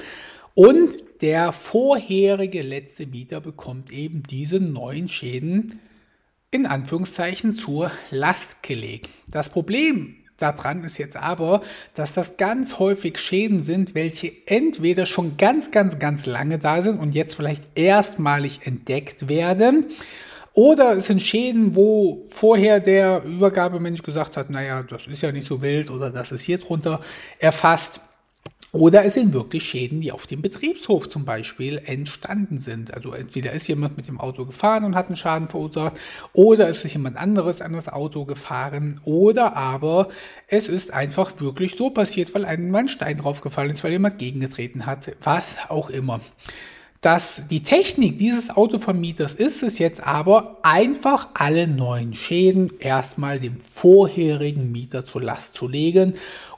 und der vorherige letzte Mieter bekommt eben diese neuen Schäden in Anführungszeichen zur Last gelegt. Das Problem daran ist jetzt aber, dass das ganz häufig Schäden sind, welche entweder schon ganz, ganz, ganz lange da sind und jetzt vielleicht erstmalig entdeckt werden. Oder es sind Schäden, wo vorher der Übergabemensch gesagt hat, naja, das ist ja nicht so wild oder das ist hier drunter erfasst. Oder es sind wirklich Schäden, die auf dem Betriebshof zum Beispiel entstanden sind. Also entweder ist jemand mit dem Auto gefahren und hat einen Schaden verursacht, oder ist jemand anderes an das Auto gefahren, oder aber es ist einfach wirklich so passiert, weil einem ein Stein draufgefallen ist, weil jemand gegengetreten hat, was auch immer. dass die Technik dieses Autovermieters ist es jetzt aber, einfach alle neuen Schäden erstmal dem vorherigen Mieter zur Last zu legen.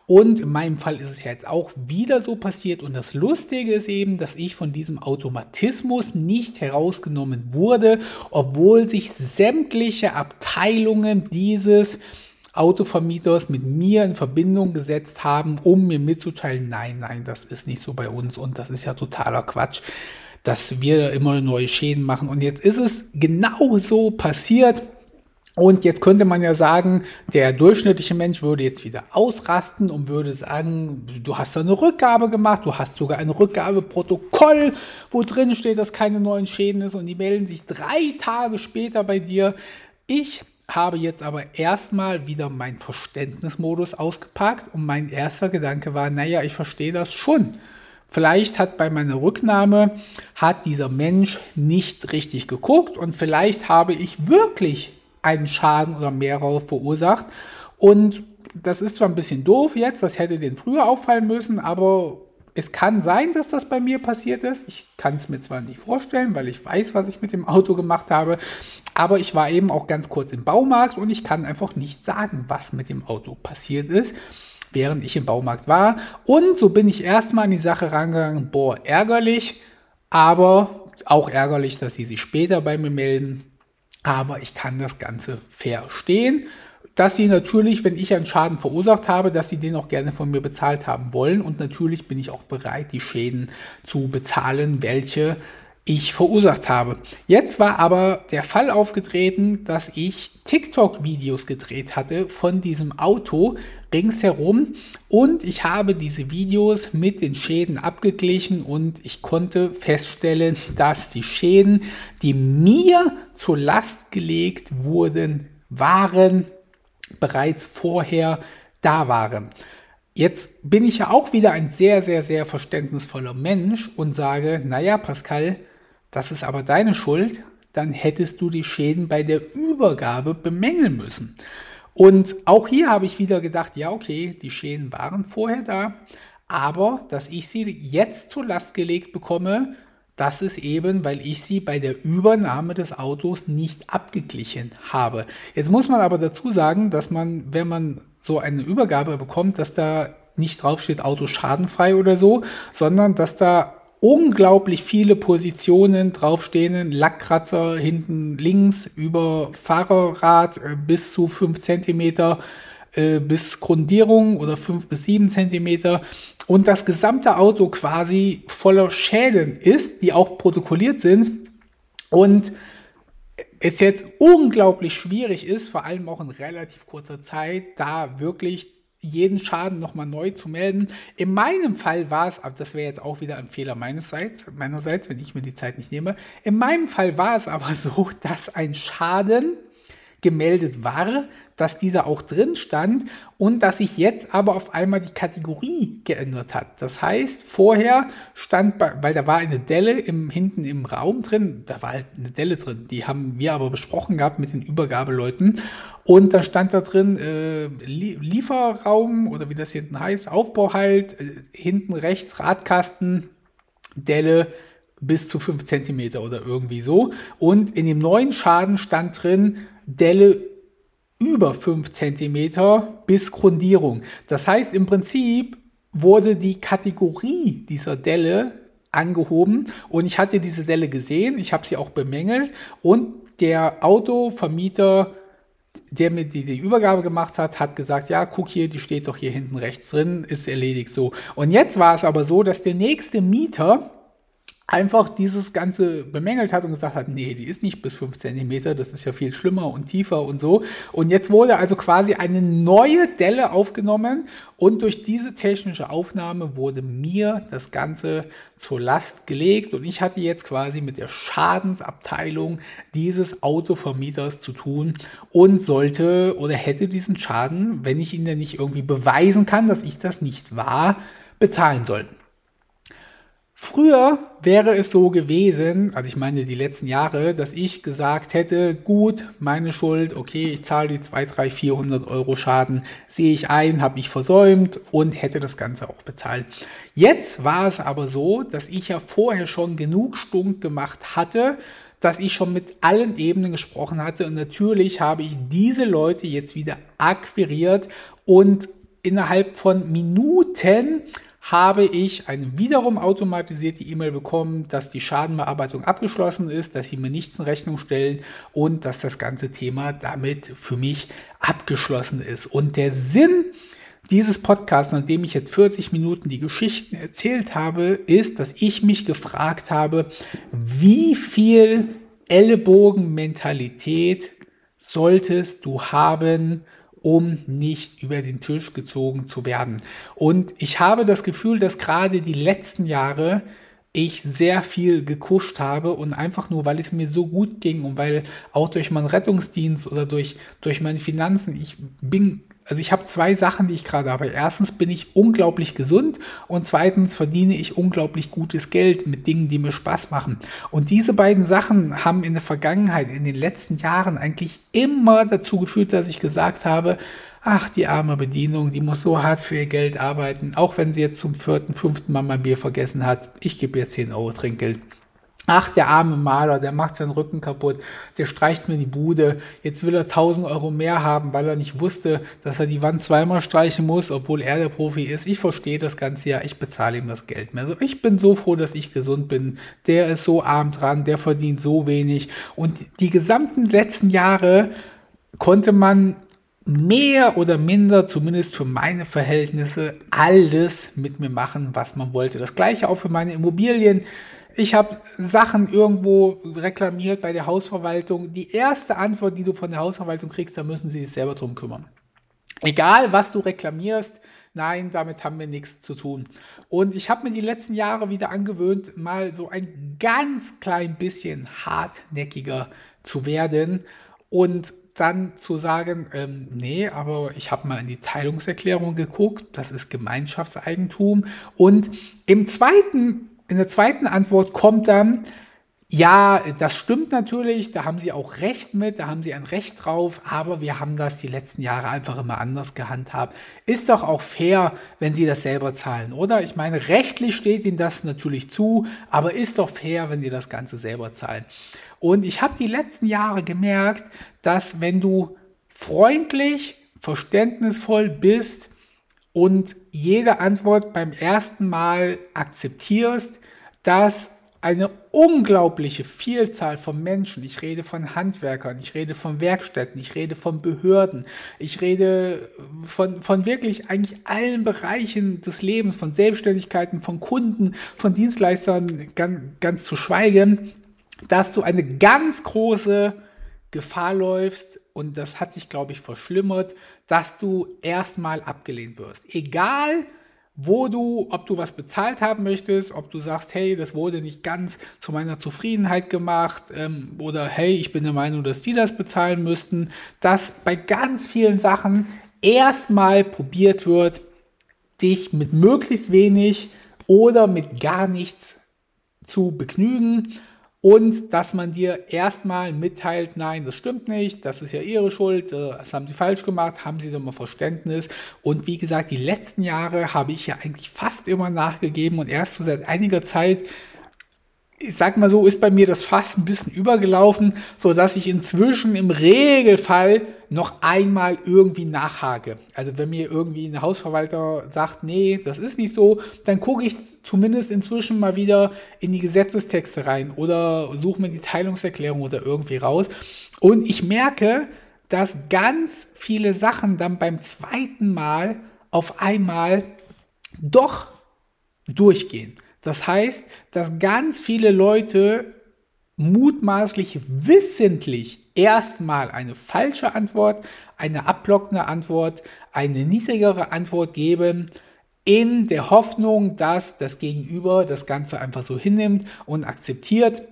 Und in meinem Fall ist es ja jetzt auch wieder so passiert. Und das Lustige ist eben, dass ich von diesem Automatismus nicht herausgenommen wurde, obwohl sich sämtliche Abteilungen dieses Autovermieters mit mir in Verbindung gesetzt haben, um mir mitzuteilen, nein, nein, das ist nicht so bei uns und das ist ja totaler Quatsch dass wir immer neue Schäden machen. Und jetzt ist es genau so passiert. Und jetzt könnte man ja sagen, der durchschnittliche Mensch würde jetzt wieder ausrasten und würde sagen, du hast eine Rückgabe gemacht, du hast sogar ein Rückgabeprotokoll, wo drin steht, dass keine neuen Schäden ist und die melden sich drei Tage später bei dir. Ich habe jetzt aber erstmal wieder meinen Verständnismodus ausgepackt und mein erster Gedanke war, naja, ich verstehe das schon. Vielleicht hat bei meiner Rücknahme, hat dieser Mensch nicht richtig geguckt und vielleicht habe ich wirklich einen Schaden oder mehrere verursacht. Und das ist zwar ein bisschen doof jetzt, das hätte den früher auffallen müssen, aber es kann sein, dass das bei mir passiert ist. Ich kann es mir zwar nicht vorstellen, weil ich weiß, was ich mit dem Auto gemacht habe, aber ich war eben auch ganz kurz im Baumarkt und ich kann einfach nicht sagen, was mit dem Auto passiert ist während ich im Baumarkt war. Und so bin ich erstmal an die Sache rangegangen, boah, ärgerlich, aber auch ärgerlich, dass sie sich später bei mir melden. Aber ich kann das Ganze verstehen, dass sie natürlich, wenn ich einen Schaden verursacht habe, dass sie den auch gerne von mir bezahlt haben wollen. Und natürlich bin ich auch bereit, die Schäden zu bezahlen, welche ich verursacht habe. Jetzt war aber der Fall aufgetreten, dass ich TikTok-Videos gedreht hatte von diesem Auto ringsherum und ich habe diese Videos mit den Schäden abgeglichen und ich konnte feststellen, dass die Schäden, die mir zur Last gelegt wurden, waren bereits vorher da waren. Jetzt bin ich ja auch wieder ein sehr, sehr, sehr verständnisvoller Mensch und sage, naja, Pascal, das ist aber deine Schuld, dann hättest du die Schäden bei der Übergabe bemängeln müssen. Und auch hier habe ich wieder gedacht, ja, okay, die Schäden waren vorher da, aber dass ich sie jetzt zur Last gelegt bekomme, das ist eben, weil ich sie bei der Übernahme des Autos nicht abgeglichen habe. Jetzt muss man aber dazu sagen, dass man, wenn man so eine Übergabe bekommt, dass da nicht draufsteht Auto schadenfrei oder so, sondern dass da unglaublich viele Positionen draufstehen, Lackkratzer hinten links über Fahrerrad äh, bis zu fünf Zentimeter äh, bis Grundierung oder fünf bis sieben Zentimeter. Und das gesamte Auto quasi voller Schäden ist, die auch protokolliert sind. Und es jetzt unglaublich schwierig ist, vor allem auch in relativ kurzer Zeit, da wirklich jeden Schaden nochmal neu zu melden. In meinem Fall war es, das wäre jetzt auch wieder ein Fehler meinerseits, meinerseits, wenn ich mir die Zeit nicht nehme. In meinem Fall war es aber so, dass ein Schaden gemeldet war, dass dieser auch drin stand und dass sich jetzt aber auf einmal die Kategorie geändert hat. Das heißt, vorher stand, bei, weil da war eine Delle im, hinten im Raum drin, da war halt eine Delle drin, die haben wir aber besprochen gehabt mit den Übergabeleuten und da stand da drin äh, Lieferraum oder wie das hinten heißt, Aufbau halt, äh, hinten rechts Radkasten, Delle, bis zu fünf Zentimeter oder irgendwie so. Und in dem neuen Schaden stand drin, Delle über 5 cm bis Grundierung. Das heißt, im Prinzip wurde die Kategorie dieser Delle angehoben und ich hatte diese Delle gesehen, ich habe sie auch bemängelt und der Autovermieter, der mir die, die, Übergabe gemacht hat, hat gesagt, ja, guck hier, die steht doch hier hinten rechts drin, ist erledigt so. Und jetzt war es aber so, dass der nächste Mieter einfach dieses Ganze bemängelt hat und gesagt hat, nee, die ist nicht bis fünf Zentimeter, das ist ja viel schlimmer und tiefer und so. Und jetzt wurde also quasi eine neue Delle aufgenommen und durch diese technische Aufnahme wurde mir das Ganze zur Last gelegt und ich hatte jetzt quasi mit der Schadensabteilung dieses Autovermieters zu tun und sollte oder hätte diesen Schaden, wenn ich ihn denn nicht irgendwie beweisen kann, dass ich das nicht war, bezahlen sollen. Früher wäre es so gewesen, also ich meine die letzten Jahre, dass ich gesagt hätte, gut, meine Schuld, okay, ich zahle die 2, 3, 400 Euro Schaden, sehe ich ein, habe ich versäumt und hätte das Ganze auch bezahlt. Jetzt war es aber so, dass ich ja vorher schon genug Stunk gemacht hatte, dass ich schon mit allen Ebenen gesprochen hatte und natürlich habe ich diese Leute jetzt wieder akquiriert und innerhalb von Minuten habe ich eine wiederum automatisierte E-Mail bekommen, dass die Schadenbearbeitung abgeschlossen ist, dass sie mir nichts in Rechnung stellen und dass das ganze Thema damit für mich abgeschlossen ist. Und der Sinn dieses Podcasts, nachdem ich jetzt 40 Minuten die Geschichten erzählt habe, ist, dass ich mich gefragt habe, wie viel Ellenbogenmentalität solltest du haben, um nicht über den Tisch gezogen zu werden. Und ich habe das Gefühl, dass gerade die letzten Jahre ich sehr viel gekuscht habe und einfach nur, weil es mir so gut ging und weil auch durch meinen Rettungsdienst oder durch, durch meine Finanzen, ich bin also ich habe zwei Sachen, die ich gerade habe. Erstens bin ich unglaublich gesund und zweitens verdiene ich unglaublich gutes Geld mit Dingen, die mir Spaß machen. Und diese beiden Sachen haben in der Vergangenheit, in den letzten Jahren eigentlich immer dazu geführt, dass ich gesagt habe, ach, die arme Bedienung, die muss so hart für ihr Geld arbeiten, auch wenn sie jetzt zum vierten, fünften Mal mein Bier vergessen hat. Ich gebe ihr 10 Euro Trinkgeld. Ach, der arme Maler, der macht seinen Rücken kaputt, der streicht mir die Bude. Jetzt will er 1000 Euro mehr haben, weil er nicht wusste, dass er die Wand zweimal streichen muss, obwohl er der Profi ist. Ich verstehe das Ganze ja, ich bezahle ihm das Geld mehr. Also ich bin so froh, dass ich gesund bin. Der ist so arm dran, der verdient so wenig. Und die gesamten letzten Jahre konnte man mehr oder minder, zumindest für meine Verhältnisse, alles mit mir machen, was man wollte. Das gleiche auch für meine Immobilien ich habe Sachen irgendwo reklamiert bei der Hausverwaltung. Die erste Antwort, die du von der Hausverwaltung kriegst, da müssen sie sich selber drum kümmern. Egal, was du reklamierst, nein, damit haben wir nichts zu tun. Und ich habe mir die letzten Jahre wieder angewöhnt, mal so ein ganz klein bisschen hartnäckiger zu werden und dann zu sagen, ähm, nee, aber ich habe mal in die Teilungserklärung geguckt, das ist Gemeinschaftseigentum. Und im zweiten in der zweiten Antwort kommt dann, ja, das stimmt natürlich, da haben Sie auch recht mit, da haben Sie ein Recht drauf, aber wir haben das die letzten Jahre einfach immer anders gehandhabt. Ist doch auch fair, wenn Sie das selber zahlen, oder? Ich meine, rechtlich steht Ihnen das natürlich zu, aber ist doch fair, wenn Sie das Ganze selber zahlen. Und ich habe die letzten Jahre gemerkt, dass wenn du freundlich, verständnisvoll bist, und jede Antwort beim ersten Mal akzeptierst, dass eine unglaubliche Vielzahl von Menschen, ich rede von Handwerkern, ich rede von Werkstätten, ich rede von Behörden, ich rede von, von wirklich eigentlich allen Bereichen des Lebens, von Selbstständigkeiten, von Kunden, von Dienstleistern, ganz, ganz zu schweigen, dass du eine ganz große Gefahr läufst, und das hat sich, glaube ich, verschlimmert, dass du erstmal abgelehnt wirst. Egal, wo du, ob du was bezahlt haben möchtest, ob du sagst, hey, das wurde nicht ganz zu meiner Zufriedenheit gemacht ähm, oder hey, ich bin der Meinung, dass die das bezahlen müssten, dass bei ganz vielen Sachen erstmal probiert wird, dich mit möglichst wenig oder mit gar nichts zu begnügen und dass man dir erstmal mitteilt, nein, das stimmt nicht, das ist ja ihre Schuld, äh, das haben sie falsch gemacht, haben sie doch mal Verständnis. Und wie gesagt, die letzten Jahre habe ich ja eigentlich fast immer nachgegeben und erst so seit einiger Zeit ich sag mal so, ist bei mir das Fass ein bisschen übergelaufen, so dass ich inzwischen im Regelfall noch einmal irgendwie nachhake. Also wenn mir irgendwie ein Hausverwalter sagt, nee, das ist nicht so, dann gucke ich zumindest inzwischen mal wieder in die Gesetzestexte rein oder suche mir die Teilungserklärung oder irgendwie raus. Und ich merke, dass ganz viele Sachen dann beim zweiten Mal auf einmal doch durchgehen. Das heißt, dass ganz viele Leute mutmaßlich wissentlich erstmal eine falsche Antwort, eine abblockende Antwort, eine niedrigere Antwort geben, in der Hoffnung, dass das Gegenüber das Ganze einfach so hinnimmt und akzeptiert.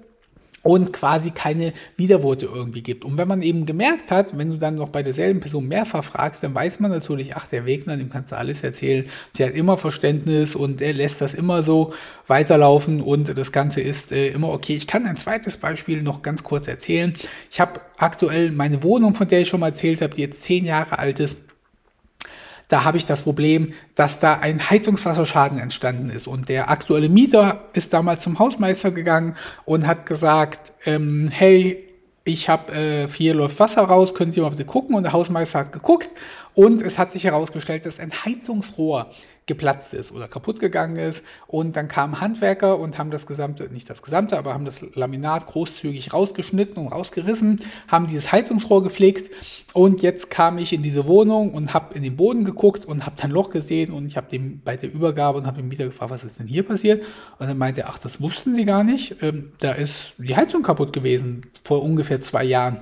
Und quasi keine Widerworte irgendwie gibt. Und wenn man eben gemerkt hat, wenn du dann noch bei derselben Person mehrfach fragst, dann weiß man natürlich, ach, der Wegner, dem kannst du alles erzählen. Der hat immer Verständnis und er lässt das immer so weiterlaufen und das Ganze ist äh, immer okay. Ich kann ein zweites Beispiel noch ganz kurz erzählen. Ich habe aktuell meine Wohnung, von der ich schon mal erzählt habe, die jetzt zehn Jahre alt ist da habe ich das Problem, dass da ein Heizungswasserschaden entstanden ist. Und der aktuelle Mieter ist damals zum Hausmeister gegangen und hat gesagt, ähm, hey, ich habe äh, hier läuft Wasser raus, können Sie mal bitte gucken? Und der Hausmeister hat geguckt und es hat sich herausgestellt, dass ein Heizungsrohr geplatzt ist oder kaputt gegangen ist. Und dann kamen Handwerker und haben das gesamte, nicht das gesamte, aber haben das Laminat großzügig rausgeschnitten und rausgerissen, haben dieses Heizungsrohr gepflegt. Und jetzt kam ich in diese Wohnung und habe in den Boden geguckt und habe dann Loch gesehen und ich habe dem bei der Übergabe und habe den Mieter gefragt, was ist denn hier passiert? Und dann meinte er, ach, das wussten Sie gar nicht. Ähm, da ist die Heizung kaputt gewesen vor ungefähr zwei Jahren.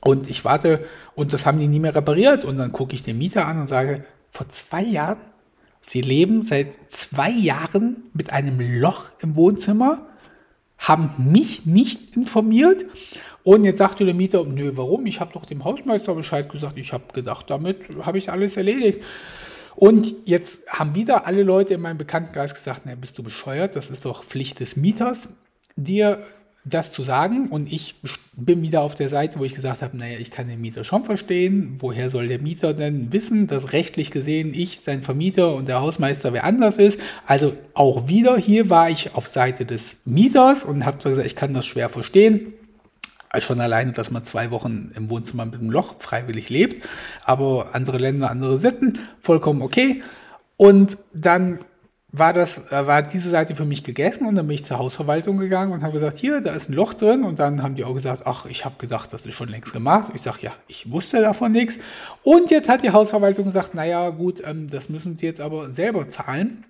Und ich warte und das haben die nie mehr repariert. Und dann gucke ich den Mieter an und sage, vor zwei Jahren Sie leben seit zwei Jahren mit einem Loch im Wohnzimmer, haben mich nicht informiert. Und jetzt sagte der Mieter, nö, warum? Ich habe doch dem Hausmeister Bescheid gesagt. Ich habe gedacht, damit habe ich alles erledigt. Und jetzt haben wieder alle Leute in meinem Bekanntenkreis gesagt, na, bist du bescheuert? Das ist doch Pflicht des Mieters, dir das zu sagen und ich bin wieder auf der Seite, wo ich gesagt habe, naja, ich kann den Mieter schon verstehen. Woher soll der Mieter denn wissen, dass rechtlich gesehen ich sein Vermieter und der Hausmeister wer anders ist? Also auch wieder hier war ich auf Seite des Mieters und habe gesagt, ich kann das schwer verstehen. Schon alleine, dass man zwei Wochen im Wohnzimmer mit einem Loch freiwillig lebt. Aber andere Länder, andere Sitten, vollkommen okay. Und dann war das, äh, war diese Seite für mich gegessen und dann bin ich zur Hausverwaltung gegangen und habe gesagt, hier, da ist ein Loch drin und dann haben die auch gesagt, ach, ich habe gedacht, das ist schon längst gemacht. Ich sage, ja, ich wusste davon nichts. Und jetzt hat die Hausverwaltung gesagt, naja, gut, ähm, das müssen Sie jetzt aber selber zahlen,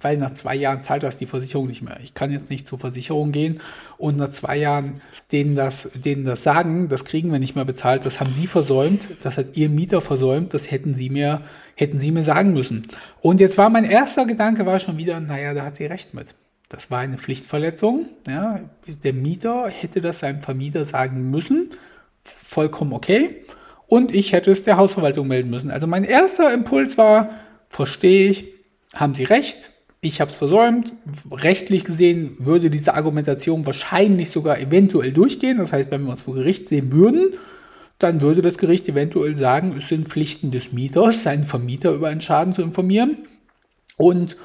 weil nach zwei Jahren zahlt das die Versicherung nicht mehr. Ich kann jetzt nicht zur Versicherung gehen und nach zwei Jahren denen das, denen das sagen, das kriegen wir nicht mehr bezahlt, das haben Sie versäumt, das hat Ihr Mieter versäumt, das hätten Sie mir hätten sie mir sagen müssen. Und jetzt war mein erster Gedanke war schon wieder, naja, da hat sie recht mit. Das war eine Pflichtverletzung. Ja, der Mieter hätte das seinem Vermieter sagen müssen. Vollkommen okay. Und ich hätte es der Hausverwaltung melden müssen. Also mein erster Impuls war, verstehe ich, haben Sie recht, ich habe es versäumt. Rechtlich gesehen würde diese Argumentation wahrscheinlich sogar eventuell durchgehen. Das heißt, wenn wir uns vor Gericht sehen würden, dann würde das Gericht eventuell sagen, es sind Pflichten des Mieters, seinen Vermieter über einen Schaden zu informieren. Und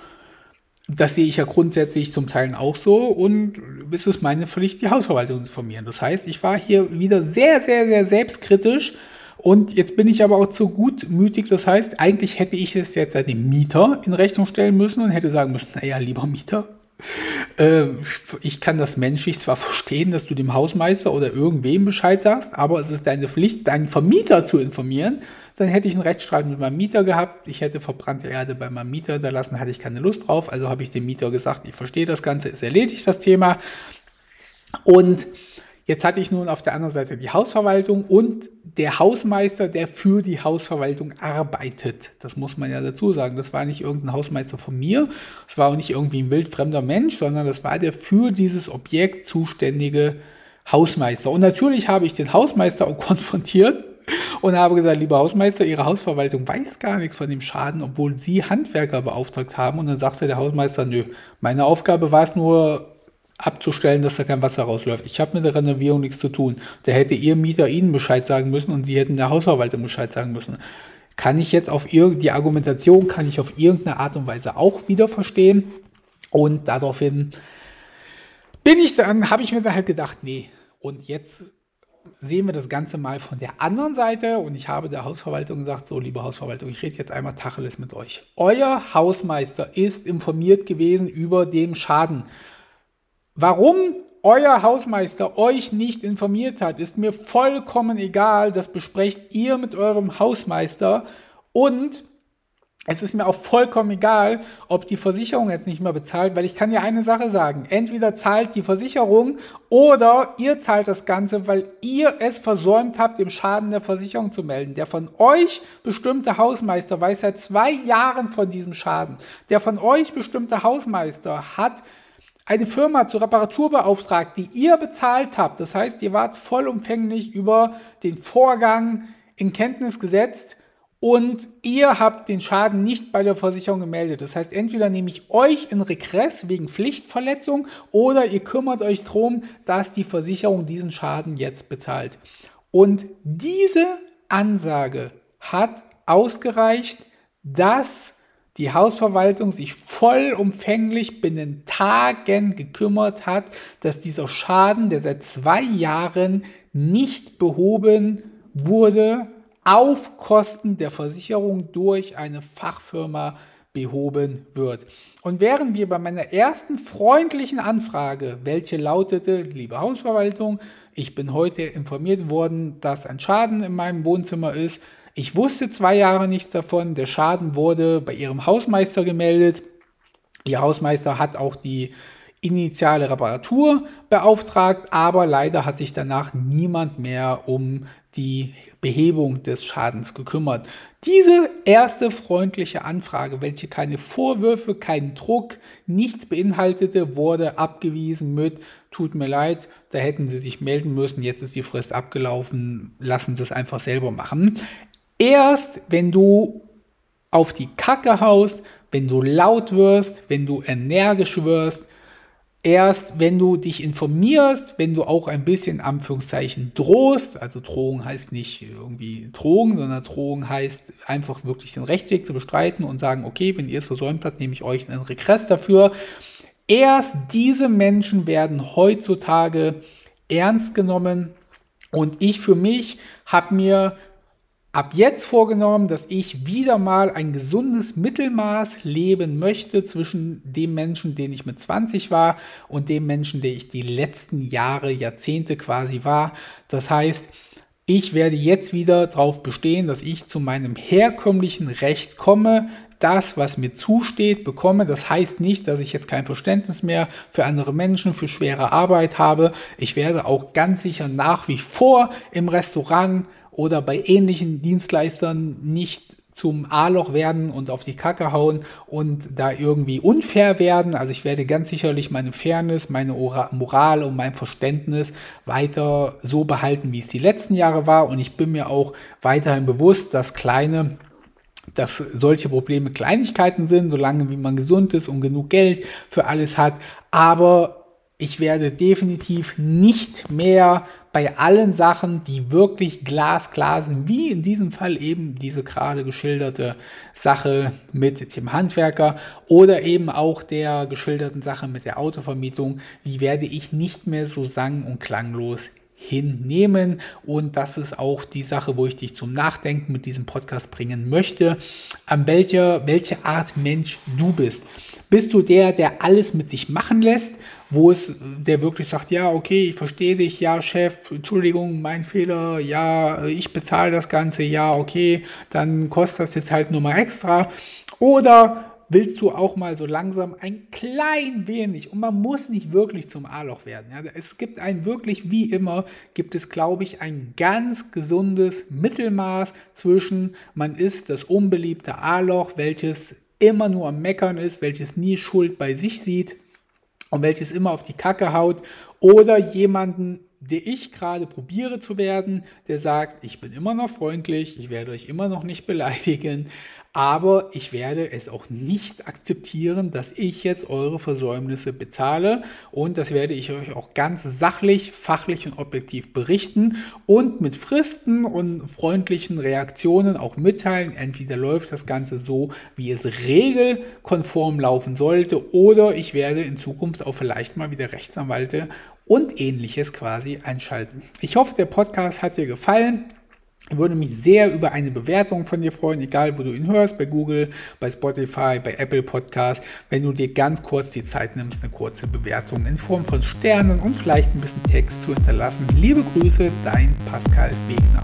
das sehe ich ja grundsätzlich zum Teil auch so und es ist meine Pflicht, die Hausverwaltung zu informieren. Das heißt, ich war hier wieder sehr, sehr, sehr selbstkritisch und jetzt bin ich aber auch zu gutmütig. Das heißt, eigentlich hätte ich es jetzt dem Mieter in Rechnung stellen müssen und hätte sagen müssen, naja, lieber Mieter, ich kann das menschlich zwar verstehen, dass du dem Hausmeister oder irgendwem Bescheid sagst, aber es ist deine Pflicht, deinen Vermieter zu informieren. Dann hätte ich einen Rechtsstreit mit meinem Mieter gehabt. Ich hätte verbrannte Erde bei meinem Mieter hinterlassen, hatte ich keine Lust drauf. Also habe ich dem Mieter gesagt, ich verstehe das Ganze, ist erledigt das Thema. Und Jetzt hatte ich nun auf der anderen Seite die Hausverwaltung und der Hausmeister, der für die Hausverwaltung arbeitet. Das muss man ja dazu sagen. Das war nicht irgendein Hausmeister von mir. Es war auch nicht irgendwie ein wildfremder Mensch, sondern das war der für dieses Objekt zuständige Hausmeister. Und natürlich habe ich den Hausmeister auch konfrontiert und habe gesagt, lieber Hausmeister, Ihre Hausverwaltung weiß gar nichts von dem Schaden, obwohl Sie Handwerker beauftragt haben. Und dann sagte der Hausmeister, nö, meine Aufgabe war es nur, abzustellen, dass da kein Wasser rausläuft. Ich habe mit der Renovierung nichts zu tun. Da hätte Ihr Mieter Ihnen Bescheid sagen müssen und Sie hätten der Hausverwaltung Bescheid sagen müssen. Kann ich jetzt auf die Argumentation kann ich auf irgendeine Art und Weise auch wieder verstehen und daraufhin bin ich dann, habe ich mir dann halt gedacht, nee, und jetzt sehen wir das Ganze mal von der anderen Seite und ich habe der Hausverwaltung gesagt, so liebe Hausverwaltung, ich rede jetzt einmal Tacheles mit euch. Euer Hausmeister ist informiert gewesen über den Schaden. Warum euer Hausmeister euch nicht informiert hat, ist mir vollkommen egal. Das besprecht ihr mit eurem Hausmeister. Und es ist mir auch vollkommen egal, ob die Versicherung jetzt nicht mehr bezahlt, weil ich kann ja eine Sache sagen. Entweder zahlt die Versicherung oder ihr zahlt das Ganze, weil ihr es versäumt habt, im Schaden der Versicherung zu melden. Der von euch bestimmte Hausmeister weiß seit zwei Jahren von diesem Schaden. Der von euch bestimmte Hausmeister hat eine Firma zur Reparatur beauftragt, die ihr bezahlt habt. Das heißt, ihr wart vollumfänglich über den Vorgang in Kenntnis gesetzt und ihr habt den Schaden nicht bei der Versicherung gemeldet. Das heißt, entweder nehme ich euch in Regress wegen Pflichtverletzung oder ihr kümmert euch darum, dass die Versicherung diesen Schaden jetzt bezahlt. Und diese Ansage hat ausgereicht, dass die Hausverwaltung sich vollumfänglich binnen Tagen gekümmert hat, dass dieser Schaden, der seit zwei Jahren nicht behoben wurde, auf Kosten der Versicherung durch eine Fachfirma behoben wird. Und während wir bei meiner ersten freundlichen Anfrage, welche lautete, liebe Hausverwaltung, ich bin heute informiert worden, dass ein Schaden in meinem Wohnzimmer ist, ich wusste zwei Jahre nichts davon. Der Schaden wurde bei ihrem Hausmeister gemeldet. Ihr Hausmeister hat auch die initiale Reparatur beauftragt, aber leider hat sich danach niemand mehr um die Behebung des Schadens gekümmert. Diese erste freundliche Anfrage, welche keine Vorwürfe, keinen Druck, nichts beinhaltete, wurde abgewiesen mit, tut mir leid, da hätten Sie sich melden müssen, jetzt ist die Frist abgelaufen, lassen Sie es einfach selber machen. Erst wenn du auf die Kacke haust, wenn du laut wirst, wenn du energisch wirst, erst wenn du dich informierst, wenn du auch ein bisschen Anführungszeichen drohst, also Drohung heißt nicht irgendwie Drohung, sondern Drohung heißt einfach wirklich den Rechtsweg zu bestreiten und sagen, okay, wenn ihr es versäumt habt, nehme ich euch einen Regress dafür. Erst diese Menschen werden heutzutage ernst genommen und ich für mich habe mir ab jetzt vorgenommen, dass ich wieder mal ein gesundes Mittelmaß leben möchte zwischen dem Menschen, den ich mit 20 war und dem Menschen, der ich die letzten Jahre, Jahrzehnte quasi war. Das heißt, ich werde jetzt wieder darauf bestehen, dass ich zu meinem herkömmlichen Recht komme, das, was mir zusteht, bekomme. Das heißt nicht, dass ich jetzt kein Verständnis mehr für andere Menschen, für schwere Arbeit habe. Ich werde auch ganz sicher nach wie vor im Restaurant oder bei ähnlichen Dienstleistern nicht zum A-Loch werden und auf die Kacke hauen und da irgendwie unfair werden. Also ich werde ganz sicherlich meine Fairness, meine Moral und mein Verständnis weiter so behalten, wie es die letzten Jahre war. Und ich bin mir auch weiterhin bewusst, dass kleine dass solche Probleme Kleinigkeiten sind, solange wie man gesund ist und genug Geld für alles hat. Aber ich werde definitiv nicht mehr bei allen Sachen, die wirklich glasklar sind, wie in diesem Fall eben diese gerade geschilderte Sache mit dem Handwerker oder eben auch der geschilderten Sache mit der Autovermietung, die werde ich nicht mehr so sang- und klanglos hinnehmen. Und das ist auch die Sache, wo ich dich zum Nachdenken mit diesem Podcast bringen möchte, an welcher, welche Art Mensch du bist. Bist du der, der alles mit sich machen lässt, wo es der wirklich sagt, ja, okay, ich verstehe dich, ja, Chef, Entschuldigung, mein Fehler, ja, ich bezahle das Ganze, ja, okay, dann kostet das jetzt halt nur mal extra. Oder willst du auch mal so langsam ein klein wenig, und man muss nicht wirklich zum A-Loch werden. Ja, es gibt ein wirklich, wie immer, gibt es, glaube ich, ein ganz gesundes Mittelmaß zwischen, man ist das unbeliebte A-Loch, welches immer nur am Meckern ist, welches nie Schuld bei sich sieht und welches immer auf die Kacke haut. Oder jemanden, der ich gerade probiere zu werden, der sagt, ich bin immer noch freundlich, ich werde euch immer noch nicht beleidigen, aber ich werde es auch nicht akzeptieren, dass ich jetzt eure Versäumnisse bezahle und das werde ich euch auch ganz sachlich, fachlich und objektiv berichten und mit Fristen und freundlichen Reaktionen auch mitteilen. Entweder läuft das Ganze so, wie es regelkonform laufen sollte oder ich werde in Zukunft auch vielleicht mal wieder Rechtsanwalte und ähnliches quasi einschalten. Ich hoffe, der Podcast hat dir gefallen. Ich würde mich sehr über eine Bewertung von dir freuen, egal wo du ihn hörst, bei Google, bei Spotify, bei Apple Podcast, wenn du dir ganz kurz die Zeit nimmst, eine kurze Bewertung in Form von Sternen und vielleicht ein bisschen Text zu hinterlassen. Liebe Grüße, dein Pascal Wegner.